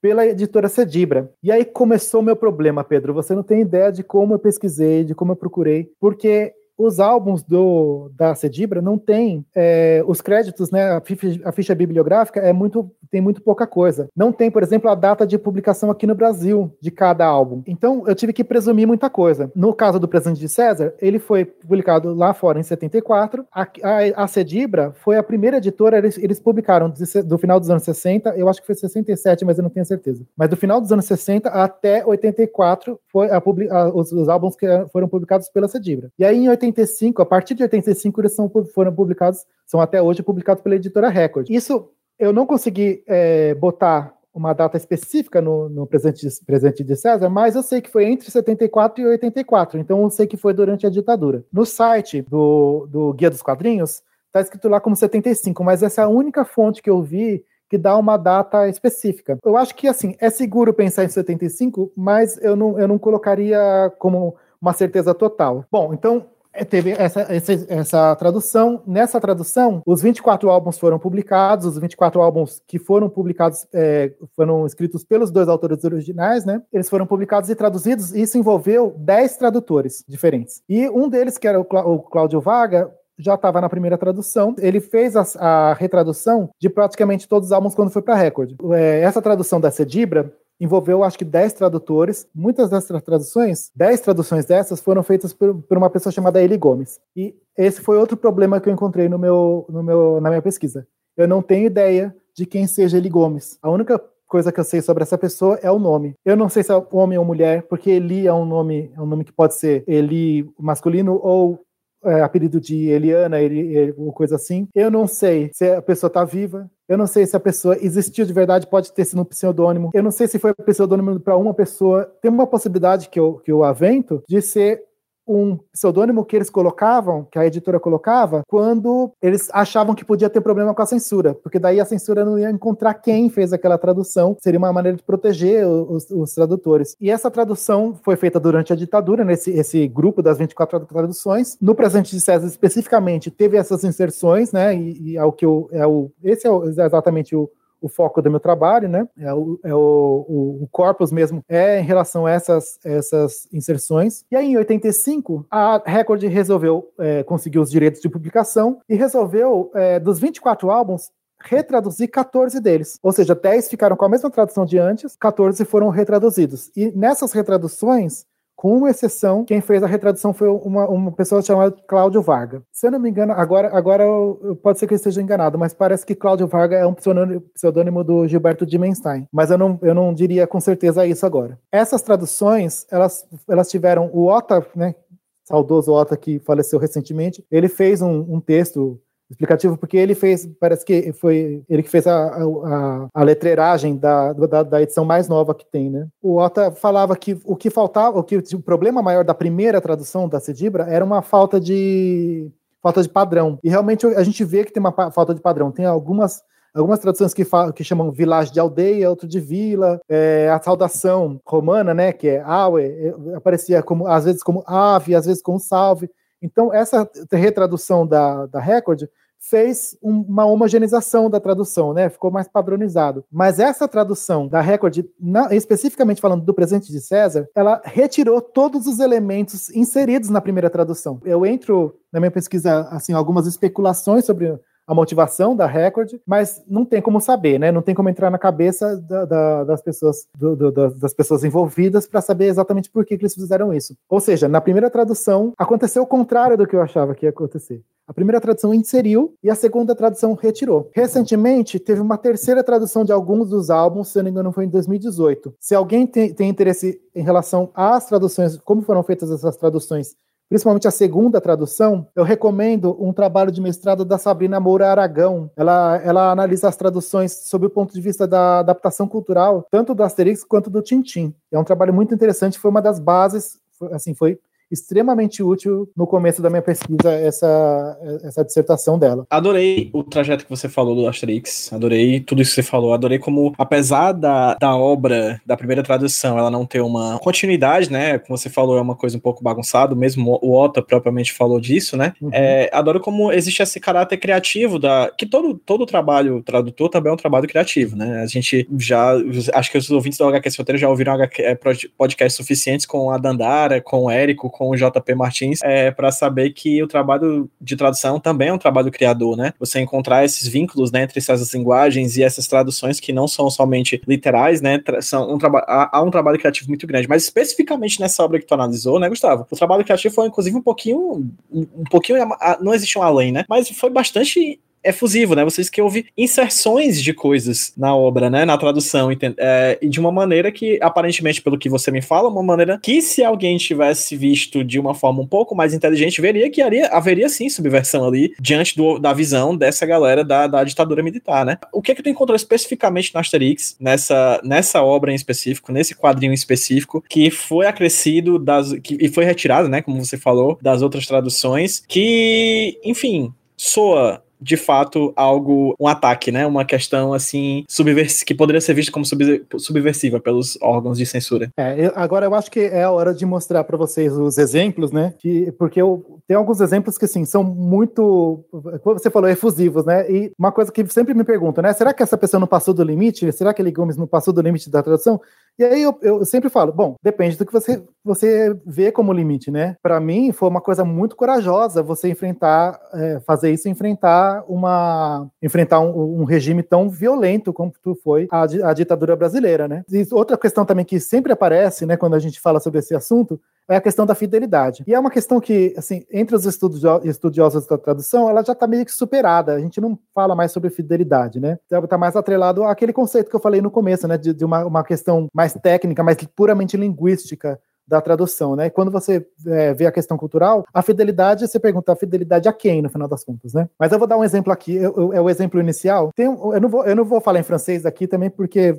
pela editora Cedibra. E aí começou o meu problema, Pedro. Você não tem ideia de como eu pesquisei, de como eu procurei, porque os álbuns do, da Cedibra não tem é, os créditos, né? A ficha, a ficha, bibliográfica é muito, tem muito pouca coisa. Não tem, por exemplo, a data de publicação aqui no Brasil de cada álbum. Então eu tive que presumir muita coisa. No caso do Presente de César, ele foi publicado lá fora em 74. A, a, a Cedibra foi a primeira editora, eles, eles publicaram do, do final dos anos 60, eu acho que foi 67, mas eu não tenho certeza. Mas do final dos anos 60 até 84 foi a, a, os, os álbuns que foram publicados pela Cedibra. E aí em 84 85, a partir de 85, eles são, foram publicados, são até hoje publicados pela editora Record. Isso eu não consegui é, botar uma data específica no, no presente, de, presente de César, mas eu sei que foi entre 74 e 84, então eu sei que foi durante a ditadura. No site do, do Guia dos Quadrinhos, está escrito lá como 75, mas essa é a única fonte que eu vi que dá uma data específica. Eu acho que, assim, é seguro pensar em 75, mas eu não, eu não colocaria como uma certeza total. Bom, então teve essa, essa, essa, tradução. Nessa tradução, os 24 álbuns foram publicados, os 24 álbuns que foram publicados é, foram escritos pelos dois autores originais, né? Eles foram publicados e traduzidos, e isso envolveu 10 tradutores diferentes. E um deles, que era o, o Cláudio Vaga, já estava na primeira tradução. Ele fez a, a, retradução de praticamente todos os álbuns quando foi para Record. É, essa tradução da Cedibra envolveu acho que 10 tradutores. Muitas dessas traduções, 10 traduções dessas foram feitas por, por, uma pessoa chamada Eli Gomes. E esse foi outro problema que eu encontrei no meu, no meu, na minha pesquisa. Eu não tenho ideia de quem seja Eli Gomes. A única coisa que eu sei sobre essa pessoa é o nome. Eu não sei se é homem ou mulher, porque Eli é um nome, é um nome que pode ser Eli masculino ou é, apelido de Eliana, ele, ou coisa assim. Eu não sei se a pessoa está viva. Eu não sei se a pessoa existiu de verdade, pode ter sido um pseudônimo. Eu não sei se foi pseudônimo para uma pessoa. Tem uma possibilidade que eu, que eu avento de ser um pseudônimo que eles colocavam, que a editora colocava, quando eles achavam que podia ter problema com a censura, porque daí a censura não ia encontrar quem fez aquela tradução, seria uma maneira de proteger os, os tradutores. E essa tradução foi feita durante a ditadura, nesse esse grupo das 24 traduções. No presente de César, especificamente, teve essas inserções, né? E, e é o que eu, é o, esse é, é exatamente o, o foco do meu trabalho, né? É o, é o, o, o, corpus mesmo é em relação a essas, essas inserções. E aí, em 85, a Record resolveu é, conseguir os direitos de publicação e resolveu, é, dos 24 álbuns, retraduzir 14 deles. Ou seja, 10 ficaram com a mesma tradução de antes, 14 foram retraduzidos. E nessas retraduções, com uma exceção, quem fez a retradução foi uma, uma pessoa chamada Cláudio Varga. Se eu não me engano, agora, agora eu, pode ser que eu esteja enganado, mas parece que Cláudio Varga é um pseudônimo do Gilberto Dimenstein. Mas eu não, eu não diria com certeza isso agora. Essas traduções, elas, elas tiveram o Ota, né, saudoso Ota que faleceu recentemente, ele fez um, um texto explicativo, porque ele fez, parece que foi ele que fez a, a, a letreiragem da, da, da, edição mais nova que tem, né? O Ota falava que o que faltava, o que o problema maior da primeira tradução da Cedibra era uma falta de falta de padrão. E realmente a gente vê que tem uma falta de padrão. Tem algumas algumas traduções que, falam, que chamam vilagem de aldeia, outro de vila, é, a saudação romana, né, que é aue, é, aparecia como às vezes como ave, às vezes como salve. Então, essa retradução da, da Record fez uma homogeneização da tradução, né? Ficou mais padronizado. Mas essa tradução da Record, na, especificamente falando do presente de César, ela retirou todos os elementos inseridos na primeira tradução. Eu entro na minha pesquisa assim algumas especulações sobre a motivação da Record, mas não tem como saber, né? Não tem como entrar na cabeça da, da, das pessoas do, do, das pessoas envolvidas para saber exatamente por que, que eles fizeram isso. Ou seja, na primeira tradução aconteceu o contrário do que eu achava que ia acontecer. A primeira tradução inseriu e a segunda tradução retirou. Recentemente, teve uma terceira tradução de alguns dos álbuns, se eu não me engano, foi em 2018. Se alguém tem, tem interesse em relação às traduções, como foram feitas essas traduções principalmente a segunda tradução, eu recomendo um trabalho de mestrado da Sabrina Moura Aragão. Ela, ela analisa as traduções sob o ponto de vista da adaptação cultural, tanto do Asterix quanto do Tintim. É um trabalho muito interessante, foi uma das bases, assim, foi extremamente útil no começo da minha pesquisa essa, essa dissertação dela. Adorei o trajeto que você falou do Asterix, adorei tudo isso que você falou, adorei como, apesar da, da obra, da primeira tradução, ela não ter uma continuidade, né, como você falou, é uma coisa um pouco bagunçada, mesmo o Otto propriamente falou disso, né, uhum. é, adoro como existe esse caráter criativo da, que todo, todo trabalho tradutor também é um trabalho criativo, né, a gente já, acho que os ouvintes do HQ Roteiro já ouviram HQ, é, podcasts suficientes com a Dandara, com o Érico, com o JP Martins, é, para saber que o trabalho de tradução também é um trabalho criador, né? Você encontrar esses vínculos né, entre essas linguagens e essas traduções que não são somente literais, né? São um há, há um trabalho criativo muito grande. Mas especificamente nessa obra que tu analisou, né, Gustavo? O trabalho criativo foi, inclusive, um pouquinho. Um, um pouquinho. Não existe um além, né? Mas foi bastante efusivo, né? Vocês que houve inserções de coisas na obra, né? Na tradução, é, e de uma maneira que, aparentemente, pelo que você me fala, uma maneira que se alguém tivesse visto de uma forma um pouco mais inteligente, veria que haveria, haveria sim subversão ali diante do, da visão dessa galera da, da ditadura militar, né? O que é que tu encontrou especificamente no Asterix, nessa, nessa obra em específico, nesse quadrinho em específico, que foi acrescido das, que, e foi retirado, né? Como você falou, das outras traduções, que, enfim, soa de fato algo, um ataque, né? Uma questão assim, subvers que poderia ser vista como sub subversiva pelos órgãos de censura. É, eu, agora eu acho que é a hora de mostrar para vocês os exemplos, né? Que, porque eu, tem alguns exemplos que, assim, são muito, como você falou, efusivos, né? E uma coisa que sempre me perguntam, né? Será que essa pessoa não passou do limite? Será que ele Gomes não passou do limite da tradução? E aí eu, eu sempre falo, bom, depende do que você, você vê como limite, né? Para mim foi uma coisa muito corajosa você enfrentar, é, fazer isso, enfrentar uma, enfrentar um, um, regime tão violento como foi a, a ditadura brasileira, né? E outra questão também que sempre aparece, né, quando a gente fala sobre esse assunto, é a questão da fidelidade. E é uma questão que, assim, entre os estudiosos da tradução, ela já está meio que superada. A gente não fala mais sobre fidelidade, né? Está mais atrelado àquele conceito que eu falei no começo, né? De, de uma, uma questão mais técnica, mais puramente linguística da tradução, né? E quando você é, vê a questão cultural, a fidelidade, você pergunta a fidelidade a quem, no final das contas, né? Mas eu vou dar um exemplo aqui, eu, eu, é o exemplo inicial. Tem, eu, não vou, eu não vou falar em francês aqui também, porque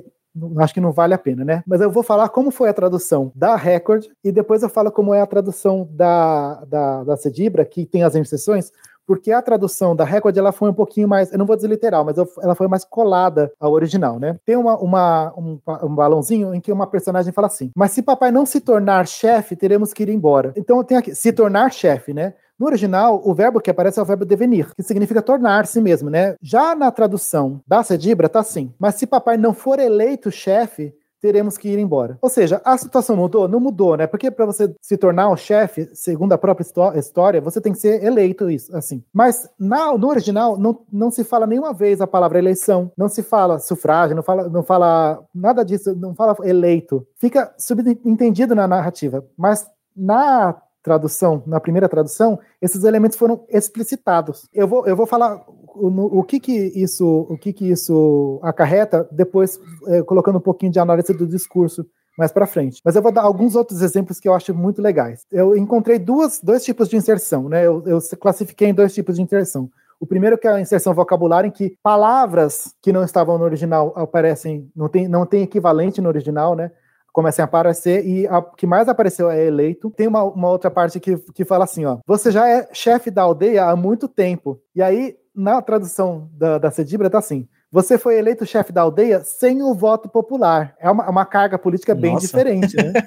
acho que não vale a pena, né? Mas eu vou falar como foi a tradução da Record e depois eu falo como é a tradução da, da, da Cedibra, que tem as exceções, porque a tradução da Record ela foi um pouquinho mais, eu não vou dizer literal, mas ela foi mais colada ao original, né? Tem uma, uma um, um, balãozinho em que uma personagem fala assim: Mas se papai não se tornar chefe, teremos que ir embora. Então tem aqui, se tornar chefe, né? No original, o verbo que aparece é o verbo devenir, que significa tornar-se mesmo, né? Já na tradução da Cedibra tá assim: mas se papai não for eleito chefe, teremos que ir embora. Ou seja, a situação mudou? Não mudou, né? Porque para você se tornar o chefe, segundo a própria história, você tem que ser eleito isso, assim. Mas na, no original não, não se fala nenhuma vez a palavra eleição, não se fala sufrágio, não fala, não fala nada disso, não fala eleito. Fica subentendido na narrativa. Mas na tradução, na primeira tradução, esses elementos foram explicitados. Eu vou, eu vou falar o, o que que isso, o que que isso acarreta depois é, colocando um pouquinho de análise do discurso mais para frente. Mas eu vou dar alguns outros exemplos que eu acho muito legais. Eu encontrei duas, dois tipos de inserção, né? Eu, eu classifiquei em dois tipos de inserção. O primeiro que é a inserção vocabular, em que palavras que não estavam no original aparecem, não tem, não tem equivalente no original, né? Comecem a aparecer e a que mais apareceu é eleito. Tem uma, uma outra parte que, que fala assim, ó, você já é chefe da aldeia há muito tempo. E aí, na tradução da, da Cedibra, tá assim, você foi eleito chefe da aldeia sem o voto popular. É uma, uma carga política bem Nossa. diferente, né? [laughs]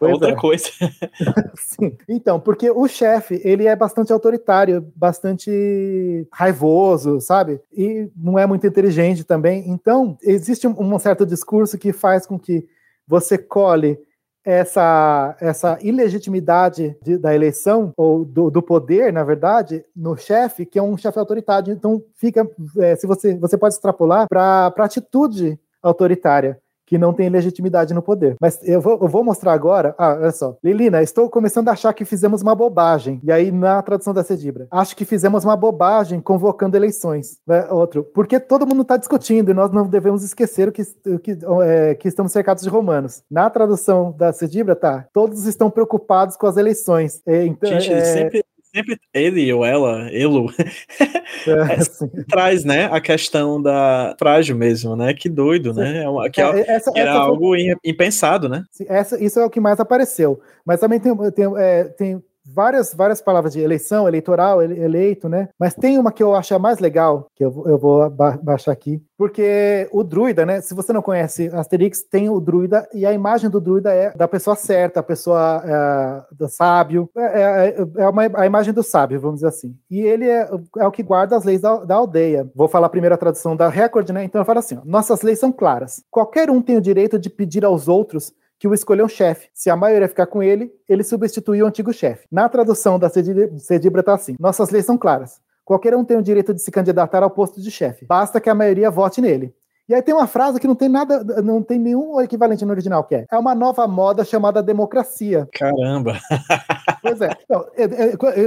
É. Outra é. coisa. [laughs] Sim. Então, porque o chefe, ele é bastante autoritário, bastante raivoso, sabe? E não é muito inteligente também. Então, existe um, um certo discurso que faz com que você colhe essa, essa ilegitimidade de, da eleição, ou do, do, poder, na verdade, no chefe, que é um chefe autoritário. Então, fica, é, se você, você pode extrapolar para a atitude autoritária que não tem legitimidade no poder. Mas eu vou, eu vou, mostrar agora. Ah, olha só. Lilina, estou começando a achar que fizemos uma bobagem. E aí, na tradução da Cedibra, acho que fizemos uma bobagem convocando eleições. Né? Outro, porque todo mundo está discutindo e nós não devemos esquecer o que, que, é, que estamos cercados de romanos. Na tradução da Cedibra, tá. Todos estão preocupados com as eleições. É, então, Gente, é... sempre sempre ele ou ela, elo, [laughs] é, é traz, né, a questão da frágil mesmo, né? Que doido, sim. né? É que, é, essa, que era essa algo foi... impensado, né? Essa, isso é o que mais apareceu. Mas também tem, tem, é, tem várias, várias palavras de eleição, eleitoral, eleito, né? Mas tem uma que eu acho a mais legal, que eu, eu vou ba baixar aqui, porque o druida, né? Se você não conhece Asterix, tem o druida e a imagem do druida é da pessoa certa, a pessoa é, do sábio, é, é, é uma, a imagem do sábio, vamos dizer assim. E ele é, é o que guarda as leis da, da, aldeia. Vou falar primeiro a tradução da Record, né? Então eu falo assim: ó, nossas leis são claras. Qualquer um tem o direito de pedir aos outros que o escolheu um chefe. Se a maioria ficar com ele, ele substitui o antigo chefe. Na tradução da Cedibra está assim: nossas leis são claras. Qualquer um tem o direito de se candidatar ao posto de chefe. Basta que a maioria vote nele. E aí tem uma frase que não tem nada, não tem nenhum equivalente no original, que é é uma nova moda chamada democracia. Caramba! [laughs] Pois é. Então,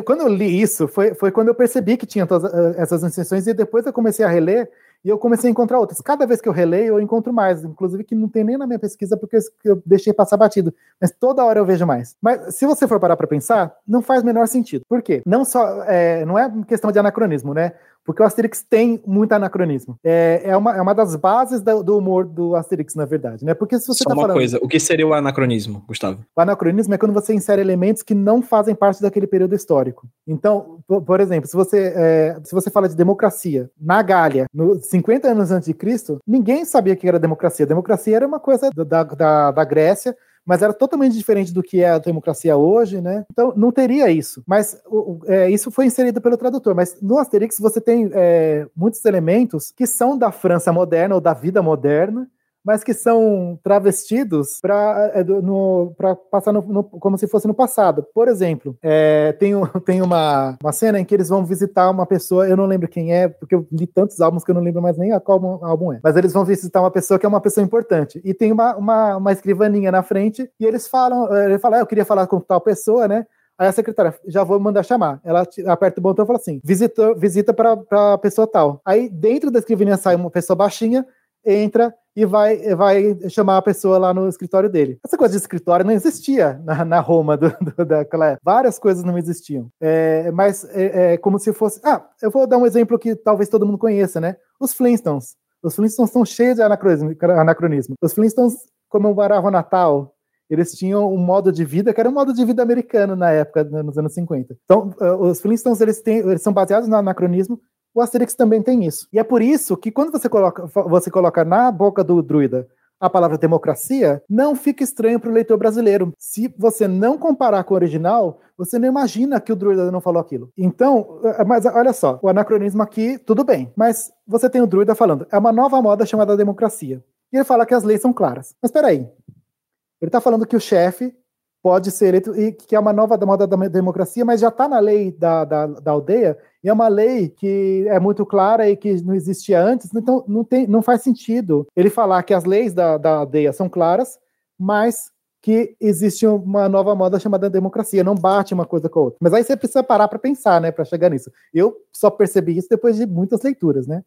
quando eu li isso, foi, foi quando eu percebi que tinha todas eh, essas inserções e depois eu comecei a reler e eu comecei a encontrar outras. Cada vez que eu releio, eu encontro mais. Inclusive que não tem nem na minha pesquisa, porque eu deixei passar batido. Mas toda hora eu vejo mais. Mas se você for parar para pensar, não faz menor sentido. Por quê? Não só. É, não é questão de anacronismo, né? Porque o Asterix tem muito anacronismo. É, é, uma, é uma das bases do, do humor do Asterix, na verdade, né? Porque se você Só tá uma falando... coisa, o que seria o anacronismo, Gustavo? O anacronismo é quando você insere elementos que não fazem parte daquele período histórico. Então, por, por exemplo, se você, é, se você fala de democracia na Gália, no 50 anos antes de Cristo, ninguém sabia que era democracia. democracia era uma coisa da, da, da Grécia, mas era totalmente diferente do que é a democracia hoje, né? Então não teria isso. Mas o, é, isso foi inserido pelo tradutor. Mas no Asterix você tem é, muitos elementos que são da França moderna ou da vida moderna, mas que são travestidos para é, passar no, no, como se fosse no passado. Por exemplo, é, tem, [laughs] tem uma, uma cena em que eles vão visitar uma pessoa, eu não lembro quem é, porque eu li tantos álbuns que eu não lembro mais nem qual álbum é, mas eles vão visitar uma pessoa que é uma pessoa importante. E tem uma, uma, uma escrivaninha na frente, e eles falam, é, ele fala, ah, eu queria falar com tal pessoa, né? Aí a secretária, já vou mandar chamar. Ela aperta o botão e fala assim: visita para a pessoa tal. Aí dentro da escrivaninha sai uma pessoa baixinha, entra e vai, vai chamar a pessoa lá no escritório dele. Essa coisa de escritório não existia na, na Roma do, do, daquela época. Várias coisas não existiam. É, mas é, é, como se fosse. Ah, eu vou dar um exemplo que talvez todo mundo conheça, né? Os Flintstones. Os Flintstones são cheios de anacronismo. Os Flintstones comemoravam o Natal. Eles tinham um modo de vida que era um modo de vida americano na época, nos anos 50. Então, os Flintstones eles, têm, eles são baseados no anacronismo, o Asterix também tem isso. E é por isso que quando você coloca, você coloca na boca do druida a palavra democracia, não fica estranho para o leitor brasileiro. Se você não comparar com o original, você não imagina que o druida não falou aquilo. Então, é, mas olha só, o anacronismo aqui, tudo bem. Mas você tem o druida falando, é uma nova moda chamada democracia. E ele fala que as leis são claras. Mas espera aí. Ele está falando que o chefe pode ser eleito, e que é uma nova moda da democracia, mas já está na lei da, da, da, aldeia, e é uma lei que é muito clara e que não existia antes, então não, tem, não faz sentido ele falar que as leis da, da aldeia são claras, mas que existe uma nova moda chamada democracia, não bate uma coisa com a outra. Mas aí você precisa parar para pensar, né, para chegar nisso. Eu só percebi isso depois de muitas leituras, né?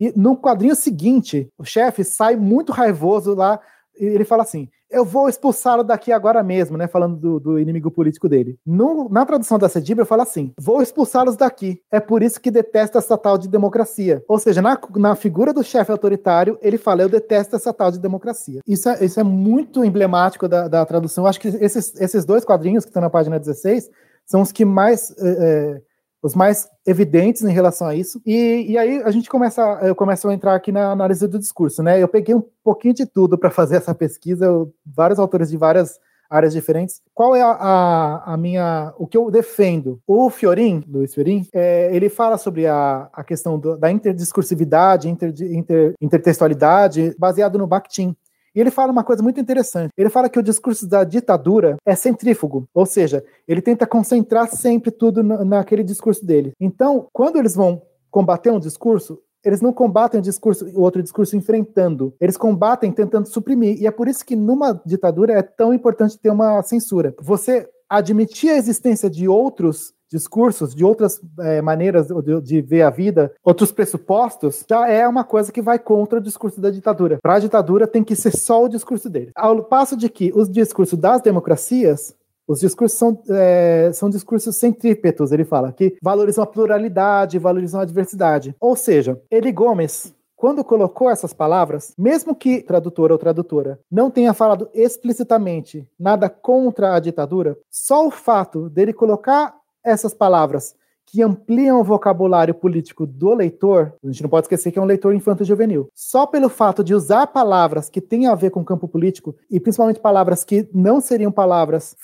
E no quadrinho seguinte, o chefe sai muito raivoso lá, e ele fala assim: eu vou expulsá-lo daqui agora mesmo, né? Falando do, do inimigo político dele. No, na tradução da Cedibra, fala assim: vou expulsá-los daqui. É por isso que detesta essa tal de democracia. Ou seja, na, na figura do chefe autoritário, ele fala: eu detesto essa tal de democracia. Isso é, isso é muito emblemático da, da tradução. Eu acho que esses, esses dois quadrinhos que estão na página 16 são os que mais. É, os mais evidentes em relação a isso. E, e aí a gente começa, eu começo a entrar aqui na análise do discurso, né? Eu peguei um pouquinho de tudo para [laughs] fazer essa pesquisa, eu, vários autores de várias áreas diferentes. Qual é a, a, a, minha, o que eu defendo? O Fiorin, Luiz Fiorin, é, ele fala sobre a, a questão do, da interdiscursividade, inter, inter, intertextualidade, baseado no Bakhtin. E ele fala uma coisa muito interessante. Ele fala que o discurso da ditadura é centrífugo, ou seja, ele tenta concentrar sempre tudo naquele discurso dele. Então, quando eles vão combater um discurso, eles não combatem o discurso, o outro discurso enfrentando. Eles combatem tentando suprimir. E é por isso que numa ditadura é tão importante ter uma censura. Você admitir a existência de outros discursos, de outras é, maneiras de, de, ver a vida, outros pressupostos, já é uma coisa que vai contra o discurso da ditadura. Para a ditadura tem que ser só o discurso dele. Ao passo de que os discursos das democracias os discursos são, é, são discursos centrípetos, ele fala, que valorizam a pluralidade, valorizam a diversidade. Ou seja, Eli Gomes, quando colocou essas palavras, mesmo que tradutor ou tradutora não tenha falado explicitamente nada contra a ditadura, só o fato dele colocar essas palavras que ampliam o vocabulário político do leitor, a gente não pode esquecer que é um leitor infanto-juvenil. Só pelo fato de usar palavras que têm a ver com o campo político, e principalmente palavras que não seriam palavras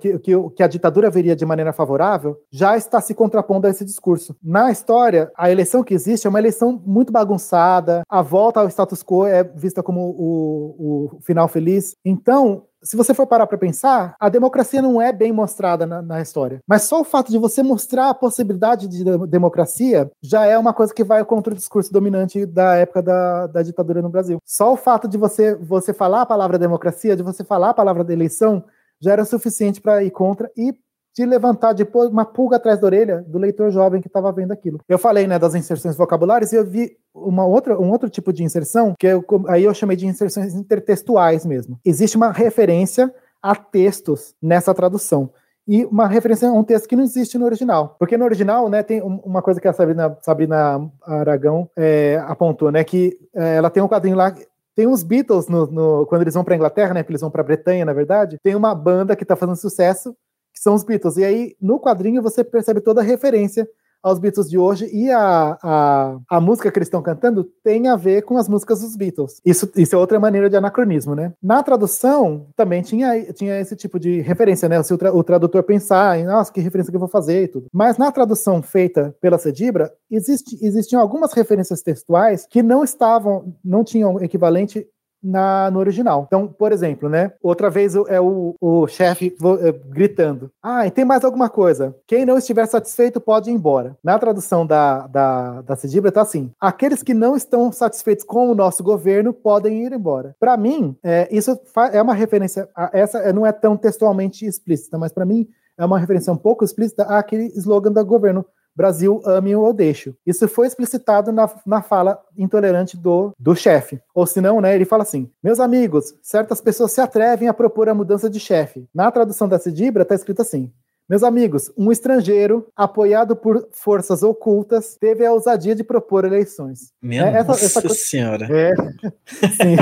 que, que, que a ditadura veria de maneira favorável, já está se contrapondo a esse discurso. Na história, a eleição que existe é uma eleição muito bagunçada, a volta ao status quo é vista como o, o final feliz. Então, se você for parar para pensar, a democracia não é bem mostrada na, na, história. Mas só o fato de você mostrar a possibilidade de democracia já é uma coisa que vai contra o discurso dominante da época da, da ditadura no Brasil. Só o fato de você, você falar a palavra democracia, de você falar a palavra da eleição, já era suficiente para ir contra e de levantar, uma pulga atrás da orelha do leitor jovem que estava vendo aquilo. Eu falei, né, das inserções vocabulárias e eu vi uma outra, um outro tipo de inserção, que eu, aí eu chamei de inserções intertextuais mesmo. Existe uma referência a textos nessa tradução. e uma referência a um texto que não existe no original. Porque no original, né, tem uma coisa que a Sabrina, Sabrina Aragão é, apontou, né, que é, ela tem um quadrinho lá tem uns Beatles no, no, quando eles vão para Inglaterra, né? Porque eles vão para Bretanha, na verdade. Tem uma banda que está fazendo sucesso, que são os Beatles. E aí, no quadrinho, você percebe toda a referência aos Beatles de hoje e a, a, a música que eles estão cantando tem a ver com as músicas dos Beatles. Isso, isso é outra maneira de anacronismo, né? Na tradução, também tinha, tinha esse tipo de referência, né? Se o, tra, o tradutor pensar em, nossa, que referência que eu vou fazer e tudo. Mas na tradução feita pela Cedibra, existe, existiam algumas referências textuais que não estavam, não tinham equivalente na, no original. Então, por exemplo, né? Outra vez é o, o chefe é, gritando: Ah, e tem mais alguma coisa. Quem não estiver satisfeito pode ir embora. Na tradução da, da, da Cidibra tá assim: aqueles que não estão satisfeitos com o nosso governo podem ir embora. Para mim, é, isso é uma referência. A, essa não é tão textualmente explícita, mas para mim é uma referência um pouco explícita àquele slogan do governo Brasil ame ou deixo. Isso foi explicitado na, na fala intolerante do, do chefe. Ou senão, né, ele fala assim: Meus amigos, certas pessoas se atrevem a propor a mudança de chefe. Na tradução da Cidibra está escrito assim: meus amigos, um estrangeiro, apoiado por forças ocultas, teve a ousadia de propor eleições. Minha é, essa, essa coisa... senhora. É, [laughs] sim.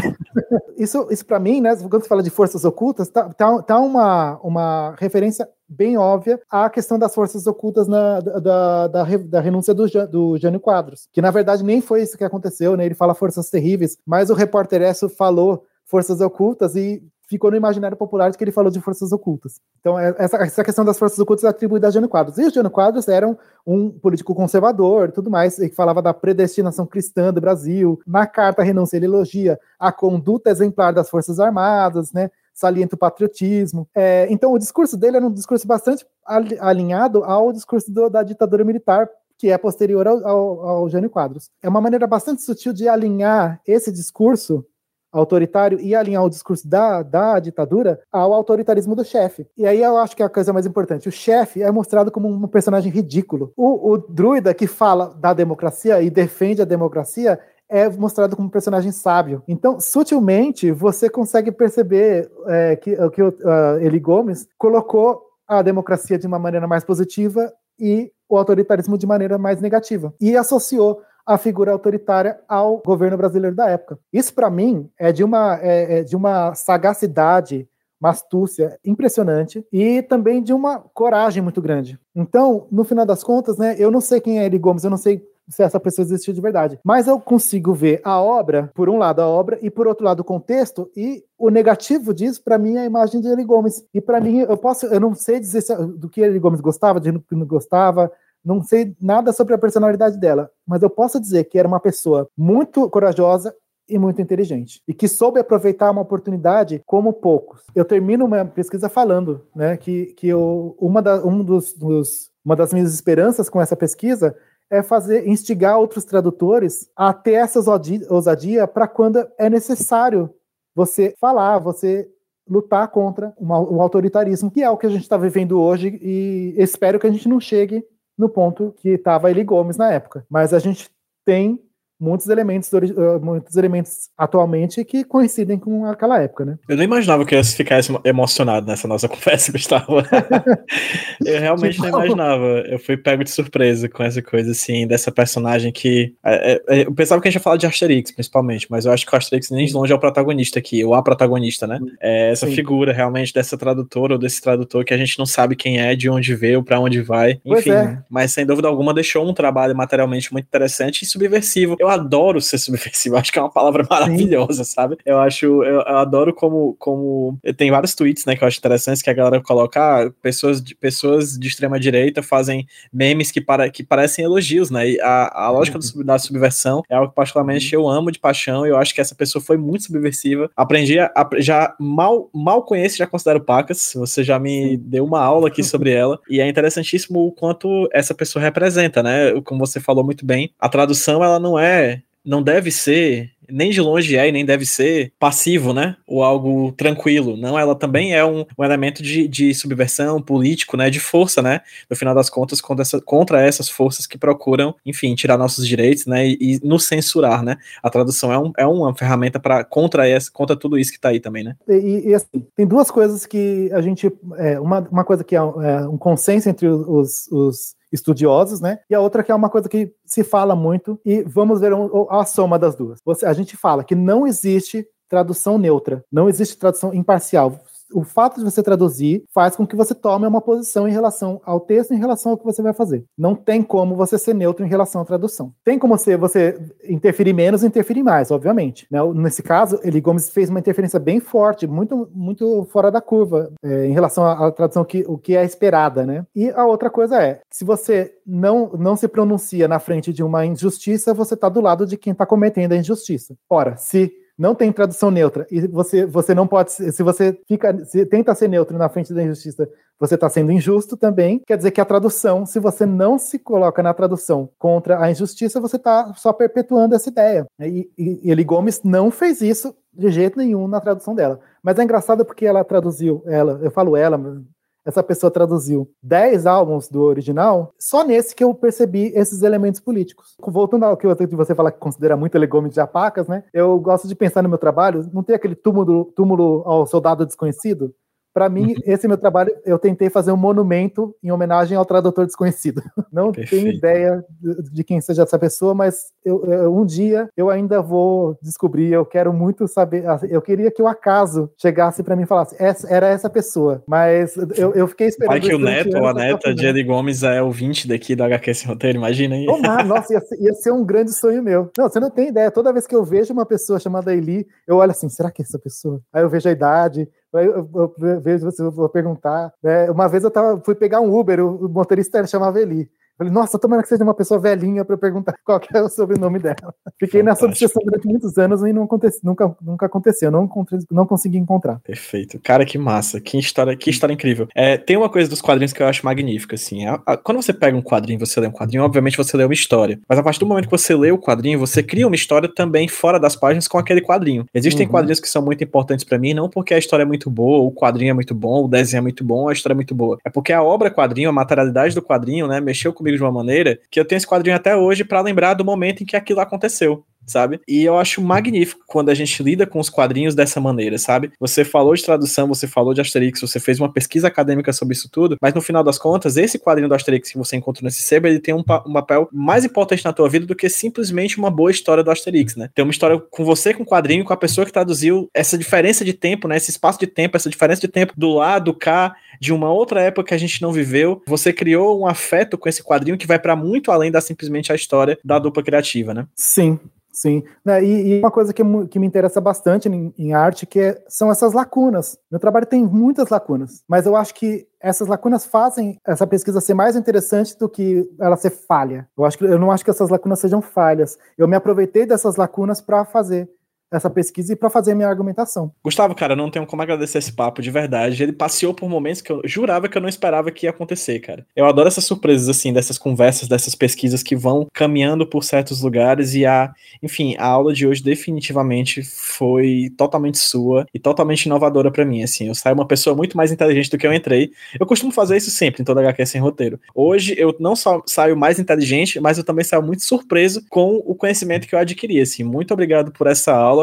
isso, isso para mim, né, quando se fala de forças ocultas, tá, tá, tá uma, uma referência bem óbvia à questão das forças ocultas na, da, da, da, renúncia do, do Jânio Quadros, que na verdade nem foi isso que aconteceu, né? Ele fala forças terríveis, mas o repórter Esso falou forças ocultas e ficou no imaginário popular de que ele falou de forças ocultas. Então, é, essa, essa questão das forças ocultas é atribuída a Jânio Quadros. E o Jânio Quadros era um político conservador tudo mais, que falava da predestinação cristã do Brasil. Na carta renúncia, ele elogia a conduta exemplar das Forças Armadas, né? salienta o patriotismo. É, então, o discurso dele era um discurso bastante alinhado ao discurso do, da ditadura militar, que é posterior ao, ao, ao Jânio Quadros. É uma maneira bastante sutil de alinhar esse discurso autoritário e alinhar o discurso da, da ditadura ao autoritarismo do chefe. E aí eu acho que é a coisa mais importante. O chefe é mostrado como um personagem ridículo. O, o druida que fala da democracia e defende a democracia é mostrado como um personagem sábio. Então, sutilmente, você consegue perceber é, que, que o uh, Eli Gomes colocou a democracia de uma maneira mais positiva e o autoritarismo de maneira mais negativa. E associou a figura autoritária ao governo brasileiro da época. Isso, para mim, é de uma, é, é de uma sagacidade, uma astúcia impressionante e também de uma coragem muito grande. Então, no final das contas, né, eu não sei quem é Eli Gomes, eu não sei se essa pessoa existiu de verdade. Mas eu consigo ver a obra, por um lado a obra, e por outro lado o contexto, e o negativo disso, para mim, é a imagem de Eli Gomes. E para mim, eu posso, eu não sei dizer se, do que Eli Gomes gostava, de que não gostava, não sei nada sobre a personalidade dela, mas eu posso dizer que era uma pessoa muito corajosa e muito inteligente e que soube aproveitar uma oportunidade como poucos. Eu termino uma pesquisa falando, né, que, que eu, uma, da, um dos, dos, uma das minhas esperanças com essa pesquisa é fazer instigar outros tradutores a ter essa ousadia para quando é necessário você falar, você lutar contra o autoritarismo, que é o que a gente está vivendo hoje e espero que a gente não chegue no ponto que estava Eli Gomes na época. Mas a gente tem muitos elementos, uh, muitos elementos atualmente que coincidem com aquela época, né? Eu não imaginava que eu ia ficar emocionado nessa nossa [laughs] conversa, Gustavo. eu realmente não imaginava. Eu fui pego de surpresa com essa coisa, assim, dessa personagem que... É, é, eu pensava que a gente ia falar de Asterix, principalmente, mas eu acho que o Asterix nem de longe é o protagonista aqui, ou a protagonista, né? É essa Sim. figura, realmente, dessa tradutora ou desse tradutor que a gente não sabe quem é, de onde veio, para onde vai, enfim. É. Mas, sem dúvida alguma, deixou um trabalho materialmente muito interessante e subversivo. Eu eu adoro ser subversivo, [laughs] acho que é uma palavra maravilhosa, Sim. sabe? Eu acho, eu, eu, adoro como, como. Tem vários tweets, né, que eu acho interessantes, que a galera coloca, ah, pessoas, de, pessoas de extrema direita fazem memes que, para, que parecem elogios, né? E a, a lógica do, da subversão é algo que, particularmente, eu amo de paixão, eu acho que essa pessoa foi muito subversiva. Aprendi a, a já mal, mal conheço, já considero pacas, você já me deu uma aula aqui [laughs] sobre ela, e é interessantíssimo o quanto essa pessoa representa, né? Como você falou muito bem, a tradução, ela não é não deve ser nem de longe é e nem deve ser passivo, né? Ou algo tranquilo. Não, ela também é um, um elemento de, de subversão político, né? De força, né? No final das contas, contra, essa, contra essas forças que procuram, enfim, tirar nossos direitos, né? E, e nos censurar, né? A tradução é, um, é uma ferramenta para contra, essa, contra tudo isso que tá aí também, né? E, e assim, tem duas coisas que a gente. É, uma, uma coisa que é, é um consenso entre os, os estudiosos, né? E a outra que é uma coisa que se fala muito e vamos ver a soma das duas. A gente fala que não existe tradução neutra, não existe tradução imparcial o fato de você traduzir faz com que você tome uma posição em relação ao texto, em relação ao que você vai fazer. Não tem como você ser neutro em relação à tradução. Tem como você, você interferir menos, interferir mais, obviamente. Né? Nesse caso, Eli Gomes fez uma interferência bem forte, muito, muito fora da curva, é, em relação à, à tradução que o que é esperada, né? E a outra coisa é, se você não, não se pronuncia na frente de uma injustiça, você está do lado de quem está cometendo a injustiça. Ora, se não tem tradução neutra. E você, você não pode se você fica se tenta ser neutro na frente da injustiça você está sendo injusto também. Quer dizer que a tradução se você não se coloca na tradução contra a injustiça você está só perpetuando essa ideia. E, e, e Eli Gomes não fez isso de jeito nenhum na tradução dela. Mas é engraçado porque ela traduziu ela eu falo ela essa pessoa traduziu 10 álbuns do original, só nesse que eu percebi esses elementos políticos. Voltando ao que você fala que considera muito legume de apacas, né? Eu gosto de pensar no meu trabalho, não tem aquele túmulo, túmulo ao soldado desconhecido? Para mim, uhum. esse meu trabalho, eu tentei fazer um monumento em homenagem ao tradutor desconhecido. [laughs] Não Perfeito. tenho ideia de quem seja essa pessoa, mas eu, eu, um dia eu ainda vou descobrir. Eu quero muito saber. Eu queria que o acaso chegasse para mim e falasse: essa, era essa pessoa. Mas eu, eu fiquei esperando. Vai que o neto ou a neta de Eddie Gomes é o 20 daqui do HQ Sem Roteiro, imagina aí. Tomar, [laughs] nossa, ia ser, ia ser um grande sonho meu. Não, você não tem ideia. Toda vez que eu vejo uma pessoa chamada Eli, eu olho assim: será que é essa pessoa? Aí eu vejo a idade, eu, eu, eu você vou perguntar. Né? Uma vez eu tava, fui pegar um Uber, o, o motorista chamava Eli. Falei, nossa, tomara que seja uma pessoa velhinha para perguntar [laughs] qual é o sobrenome dela. Fiquei Fantástico. nessa obsessão durante muitos anos e não aconteceu, nunca, nunca aconteceu, não, não consegui encontrar. Perfeito. Cara, que massa, que história, que história incrível. É, tem uma coisa dos quadrinhos que eu acho magnífica, assim. A, a, quando você pega um quadrinho, você lê um quadrinho, obviamente você lê uma história. Mas a partir do momento que você lê o quadrinho, você cria uma história também fora das páginas com aquele quadrinho. Existem uhum. quadrinhos que são muito importantes para mim, não porque a história é muito boa, o quadrinho é muito bom, o desenho é muito bom, a história é muito boa. É porque a obra quadrinho, a materialidade do quadrinho, né, mexeu comigo de uma maneira que eu tenho esse quadrinho até hoje para lembrar do momento em que aquilo aconteceu sabe? E eu acho magnífico quando a gente lida com os quadrinhos dessa maneira, sabe? Você falou de tradução, você falou de Asterix, você fez uma pesquisa acadêmica sobre isso tudo, mas no final das contas, esse quadrinho do Asterix que você encontrou nesse sebo, ele tem um, pa um papel mais importante na tua vida do que simplesmente uma boa história do Asterix, né? Tem uma história com você, com o quadrinho, com a pessoa que traduziu essa diferença de tempo, né? Esse espaço de tempo, essa diferença de tempo do lado cá, de uma outra época que a gente não viveu. Você criou um afeto com esse quadrinho que vai para muito além da simplesmente a história da dupla criativa, né? Sim, Sim, né, e, e, uma coisa que, que, me interessa bastante em, em arte que é, são essas lacunas. Meu trabalho tem muitas lacunas, mas eu acho que essas lacunas fazem essa pesquisa ser mais interessante do que ela ser falha. Eu acho que eu não acho que essas lacunas sejam falhas. Eu me aproveitei dessas lacunas para fazer essa pesquisa e para fazer minha argumentação. Gustavo, cara, não tenho como agradecer esse papo de verdade. Ele passeou por momentos que eu jurava que eu não esperava que ia acontecer, cara. Eu adoro essas surpresas assim, dessas conversas, dessas pesquisas que vão caminhando por certos lugares e a, enfim, a aula de hoje definitivamente foi totalmente sua e totalmente inovadora para mim, assim. Eu saio uma pessoa muito mais inteligente do que eu entrei. Eu costumo fazer isso sempre em toda HQ sem roteiro. Hoje eu não só saio mais inteligente, mas eu também saio muito surpreso com o conhecimento que eu adquiri, assim. Muito obrigado por essa aula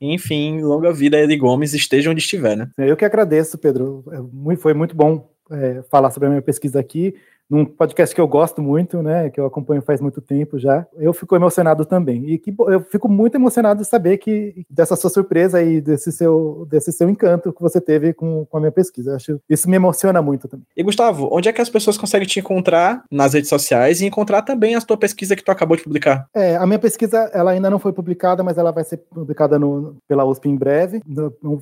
Enfim, longa vida Eli Gomes, esteja onde estiver, né? Eu que agradeço, Pedro. É foi muito bom é, falar sobre a minha pesquisa aqui num podcast que eu gosto muito, né, que eu acompanho faz muito tempo já. Eu fico emocionado também. E que eu fico muito emocionado de saber que dessa sua surpresa e desse seu desse seu encanto que você teve com, com a minha pesquisa. Eu acho isso me emociona muito também. E Gustavo, onde é que as pessoas conseguem te encontrar nas redes sociais e encontrar também a tua pesquisa que tu acabou de publicar? É, a minha pesquisa, ela ainda não foi publicada, mas ela vai ser publicada no, pela USP em breve.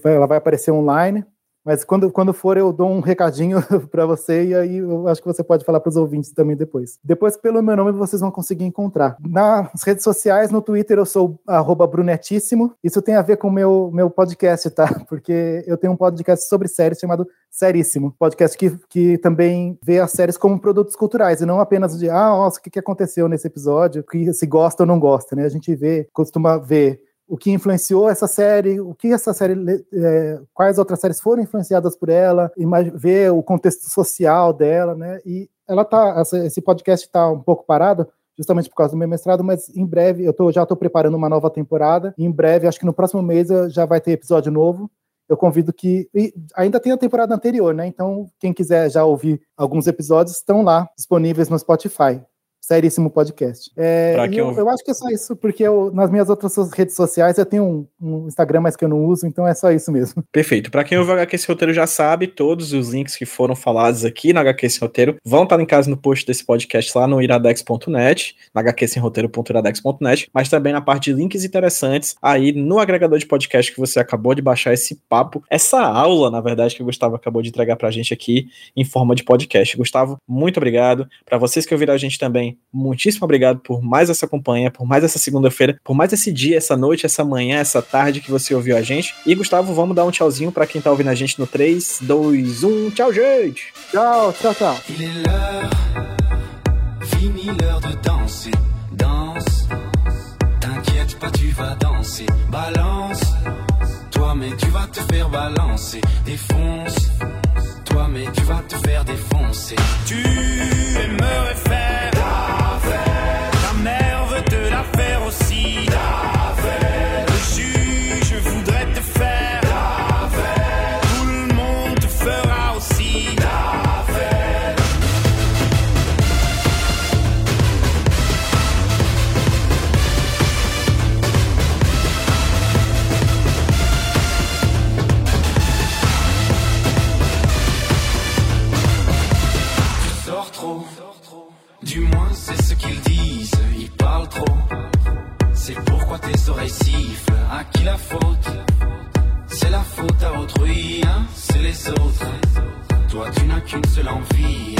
Ela vai aparecer online. Mas quando, quando for, eu dou um recadinho [laughs] para você e aí eu acho que você pode falar para os ouvintes também depois. Depois, pelo meu nome, vocês vão conseguir encontrar. Nas redes sociais, no Twitter, eu sou brunetíssimo. Isso tem a ver com o meu, meu podcast, tá? [laughs] Porque eu tenho um podcast sobre séries chamado Seríssimo. Podcast que, que também vê as séries como produtos culturais e não apenas de, ah, nossa, o que, aconteceu nesse episódio, que se gosta ou não gosta, né? A gente vê, costuma ver o que influenciou essa série, o que essa série, é, quais outras séries foram influenciadas por ela, ver o contexto social dela, né? E ela tá, esse podcast está um pouco parado, justamente por causa do meu mestrado, mas em breve, eu tô, já estou preparando uma nova temporada, em breve, acho que no próximo mês já vai ter episódio novo, eu convido que. ainda tem a temporada anterior, né? Então, quem quiser já ouvir alguns episódios, estão lá disponíveis no Spotify seríssimo podcast. É, eu, eu, acho que é só isso, porque eu, nas minhas outras redes sociais eu tenho um, um, Instagram, mas que eu não uso, então é só isso mesmo. [laughs] Perfeito. Para quem ouve o HQ Esse Roteiro já sabe, todos os links que foram falados aqui no HQ Esse Roteiro vão estar linkados no post desse podcast lá no iradex.net, na hqsemroteiro.iradex.net, mas também na parte de links interessantes aí no agregador de podcast que você acabou de baixar esse papo, essa aula, na verdade, que o Gustavo acabou de entregar pra gente aqui em forma de podcast. Gustavo, muito obrigado. Para vocês que ouviram a gente também, muitíssimo obrigado por mais essa companhia, por mais essa segunda-feira, por mais esse dia, essa noite, essa manhã, essa tarde que você ouviu a gente. E Gustavo, vamos dar um tchauzinho para quem tá ouvindo a gente no 3, 2, 1. Tchau, gente! Tchau, tchau, tchau. Il est l'heure, fini l'heure de danser, danse. T'inquiète pas, tu vas danser, balance. Toi, mais tu vas te faire balancer, défonce. Mais tu vas te faire défoncer. Tu aimerais faire À qui la faute C'est la faute à autrui, hein C'est les autres. Toi, tu n'as qu'une seule envie